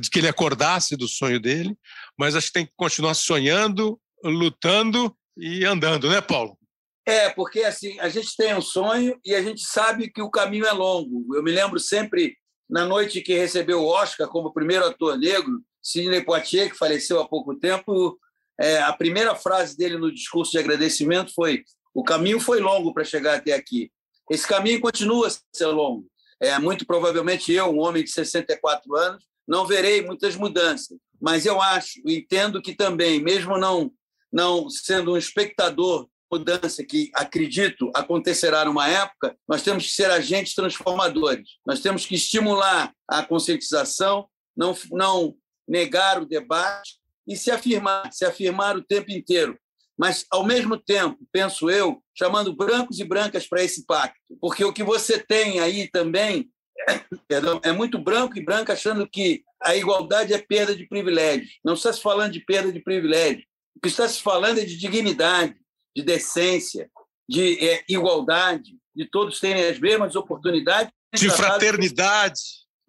A: de que ele acordasse do sonho dele, mas acho que tem que continuar sonhando, lutando e andando, né, Paulo?
C: É, porque assim, a gente tem um sonho e a gente sabe que o caminho é longo. Eu me lembro sempre, na noite que recebeu o Oscar como primeiro ator negro, Sidney Poitier, que faleceu há pouco tempo, é, a primeira frase dele no discurso de agradecimento foi: O caminho foi longo para chegar até aqui. Esse caminho continua a ser longo. É, muito provavelmente eu, um homem de 64 anos, não verei muitas mudanças, mas eu acho, entendo que também, mesmo não, não sendo um espectador mudança que acredito acontecerá numa época, nós temos que ser agentes transformadores. Nós temos que estimular a conscientização, não, não negar o debate e se afirmar, se afirmar o tempo inteiro. Mas, ao mesmo tempo, penso eu, chamando brancos e brancas para esse pacto. Porque o que você tem aí também é muito branco e branca achando que a igualdade é perda de privilégio. Não está se falando de perda de privilégio. O que está se falando é de dignidade, de decência, de é, igualdade, de todos terem as mesmas oportunidades.
A: De fraternidade.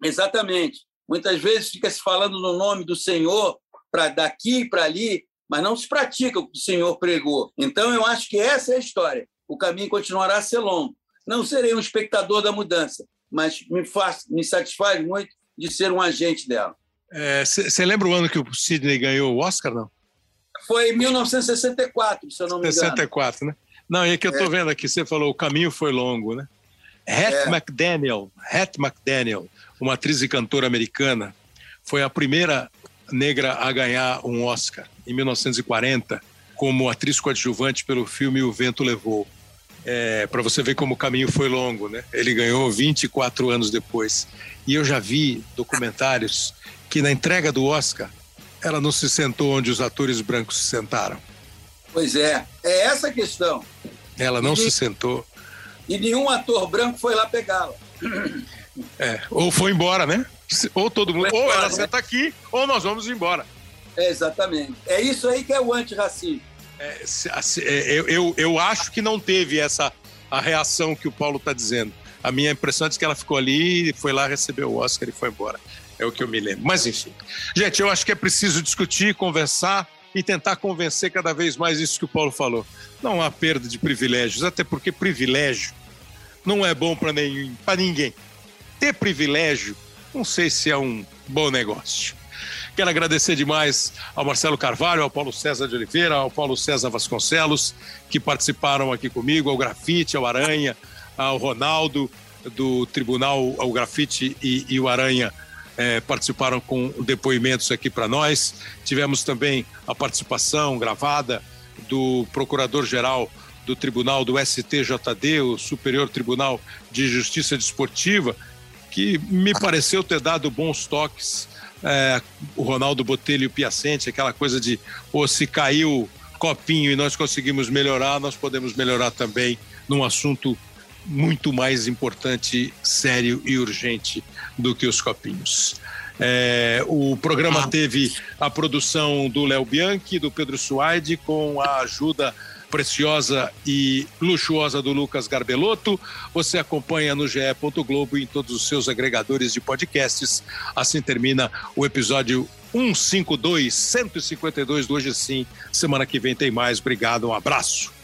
C: Exatamente. Muitas vezes fica se falando no nome do Senhor para daqui e para ali, mas não se pratica o que o Senhor pregou. Então, eu acho que essa é a história. O caminho continuará a ser longo. Não serei um espectador da mudança, mas me, faz, me satisfaz muito de ser um agente dela.
A: Você é, lembra o ano que o Sidney ganhou o Oscar, não?
C: Foi em 1964, se eu não me engano.
A: 64, né? Não, e é que eu estou é. vendo aqui, você falou, o caminho foi longo, né? Hat é. McDaniel, Hat McDaniel, uma atriz e cantora americana, foi a primeira negra a ganhar um Oscar em 1940 como atriz coadjuvante pelo filme O Vento Levou. É, para você ver como o caminho foi longo, né? Ele ganhou 24 anos depois. E eu já vi documentários que na entrega do Oscar ela não se sentou onde os atores brancos se sentaram.
C: Pois é, é essa a questão.
A: Ela não e se sentou.
C: E nenhum ator branco foi lá pegá-la.
A: É, ou foi embora, né? Ou todo mundo, ou ela senta aqui, ou nós vamos embora.
C: É, exatamente. É isso aí que é o antirracismo.
A: É, é, eu, eu, eu acho que não teve essa a reação que o Paulo está dizendo. A minha impressão é que ela ficou ali, foi lá, recebeu o Oscar e foi embora. É o que eu me lembro. Mas enfim. Gente, eu acho que é preciso discutir, conversar e tentar convencer cada vez mais isso que o Paulo falou. Não há perda de privilégios, até porque privilégio não é bom para ninguém. Ter privilégio, não sei se é um bom negócio. Quero agradecer demais ao Marcelo Carvalho, ao Paulo César de Oliveira, ao Paulo César Vasconcelos, que participaram aqui comigo, ao Grafite, ao Aranha, ao Ronaldo, do Tribunal, ao Grafite e, e o Aranha é, participaram com depoimentos aqui para nós. Tivemos também a participação gravada do Procurador-Geral do Tribunal do STJD, o Superior Tribunal de Justiça Desportiva, que me pareceu ter dado bons toques. É, o Ronaldo Botelho e o Piacente, aquela coisa de, pô, se caiu copinho e nós conseguimos melhorar, nós podemos melhorar também num assunto muito mais importante, sério e urgente do que os copinhos. É, o programa ah. teve a produção do Léo Bianchi, do Pedro Suaide, com a ajuda preciosa e luxuosa do Lucas Garbelotto. Você acompanha no GE. Globo e em todos os seus agregadores de podcasts. Assim termina o episódio 152, 152 do Hoje Sim. Semana que vem tem mais. Obrigado, um abraço.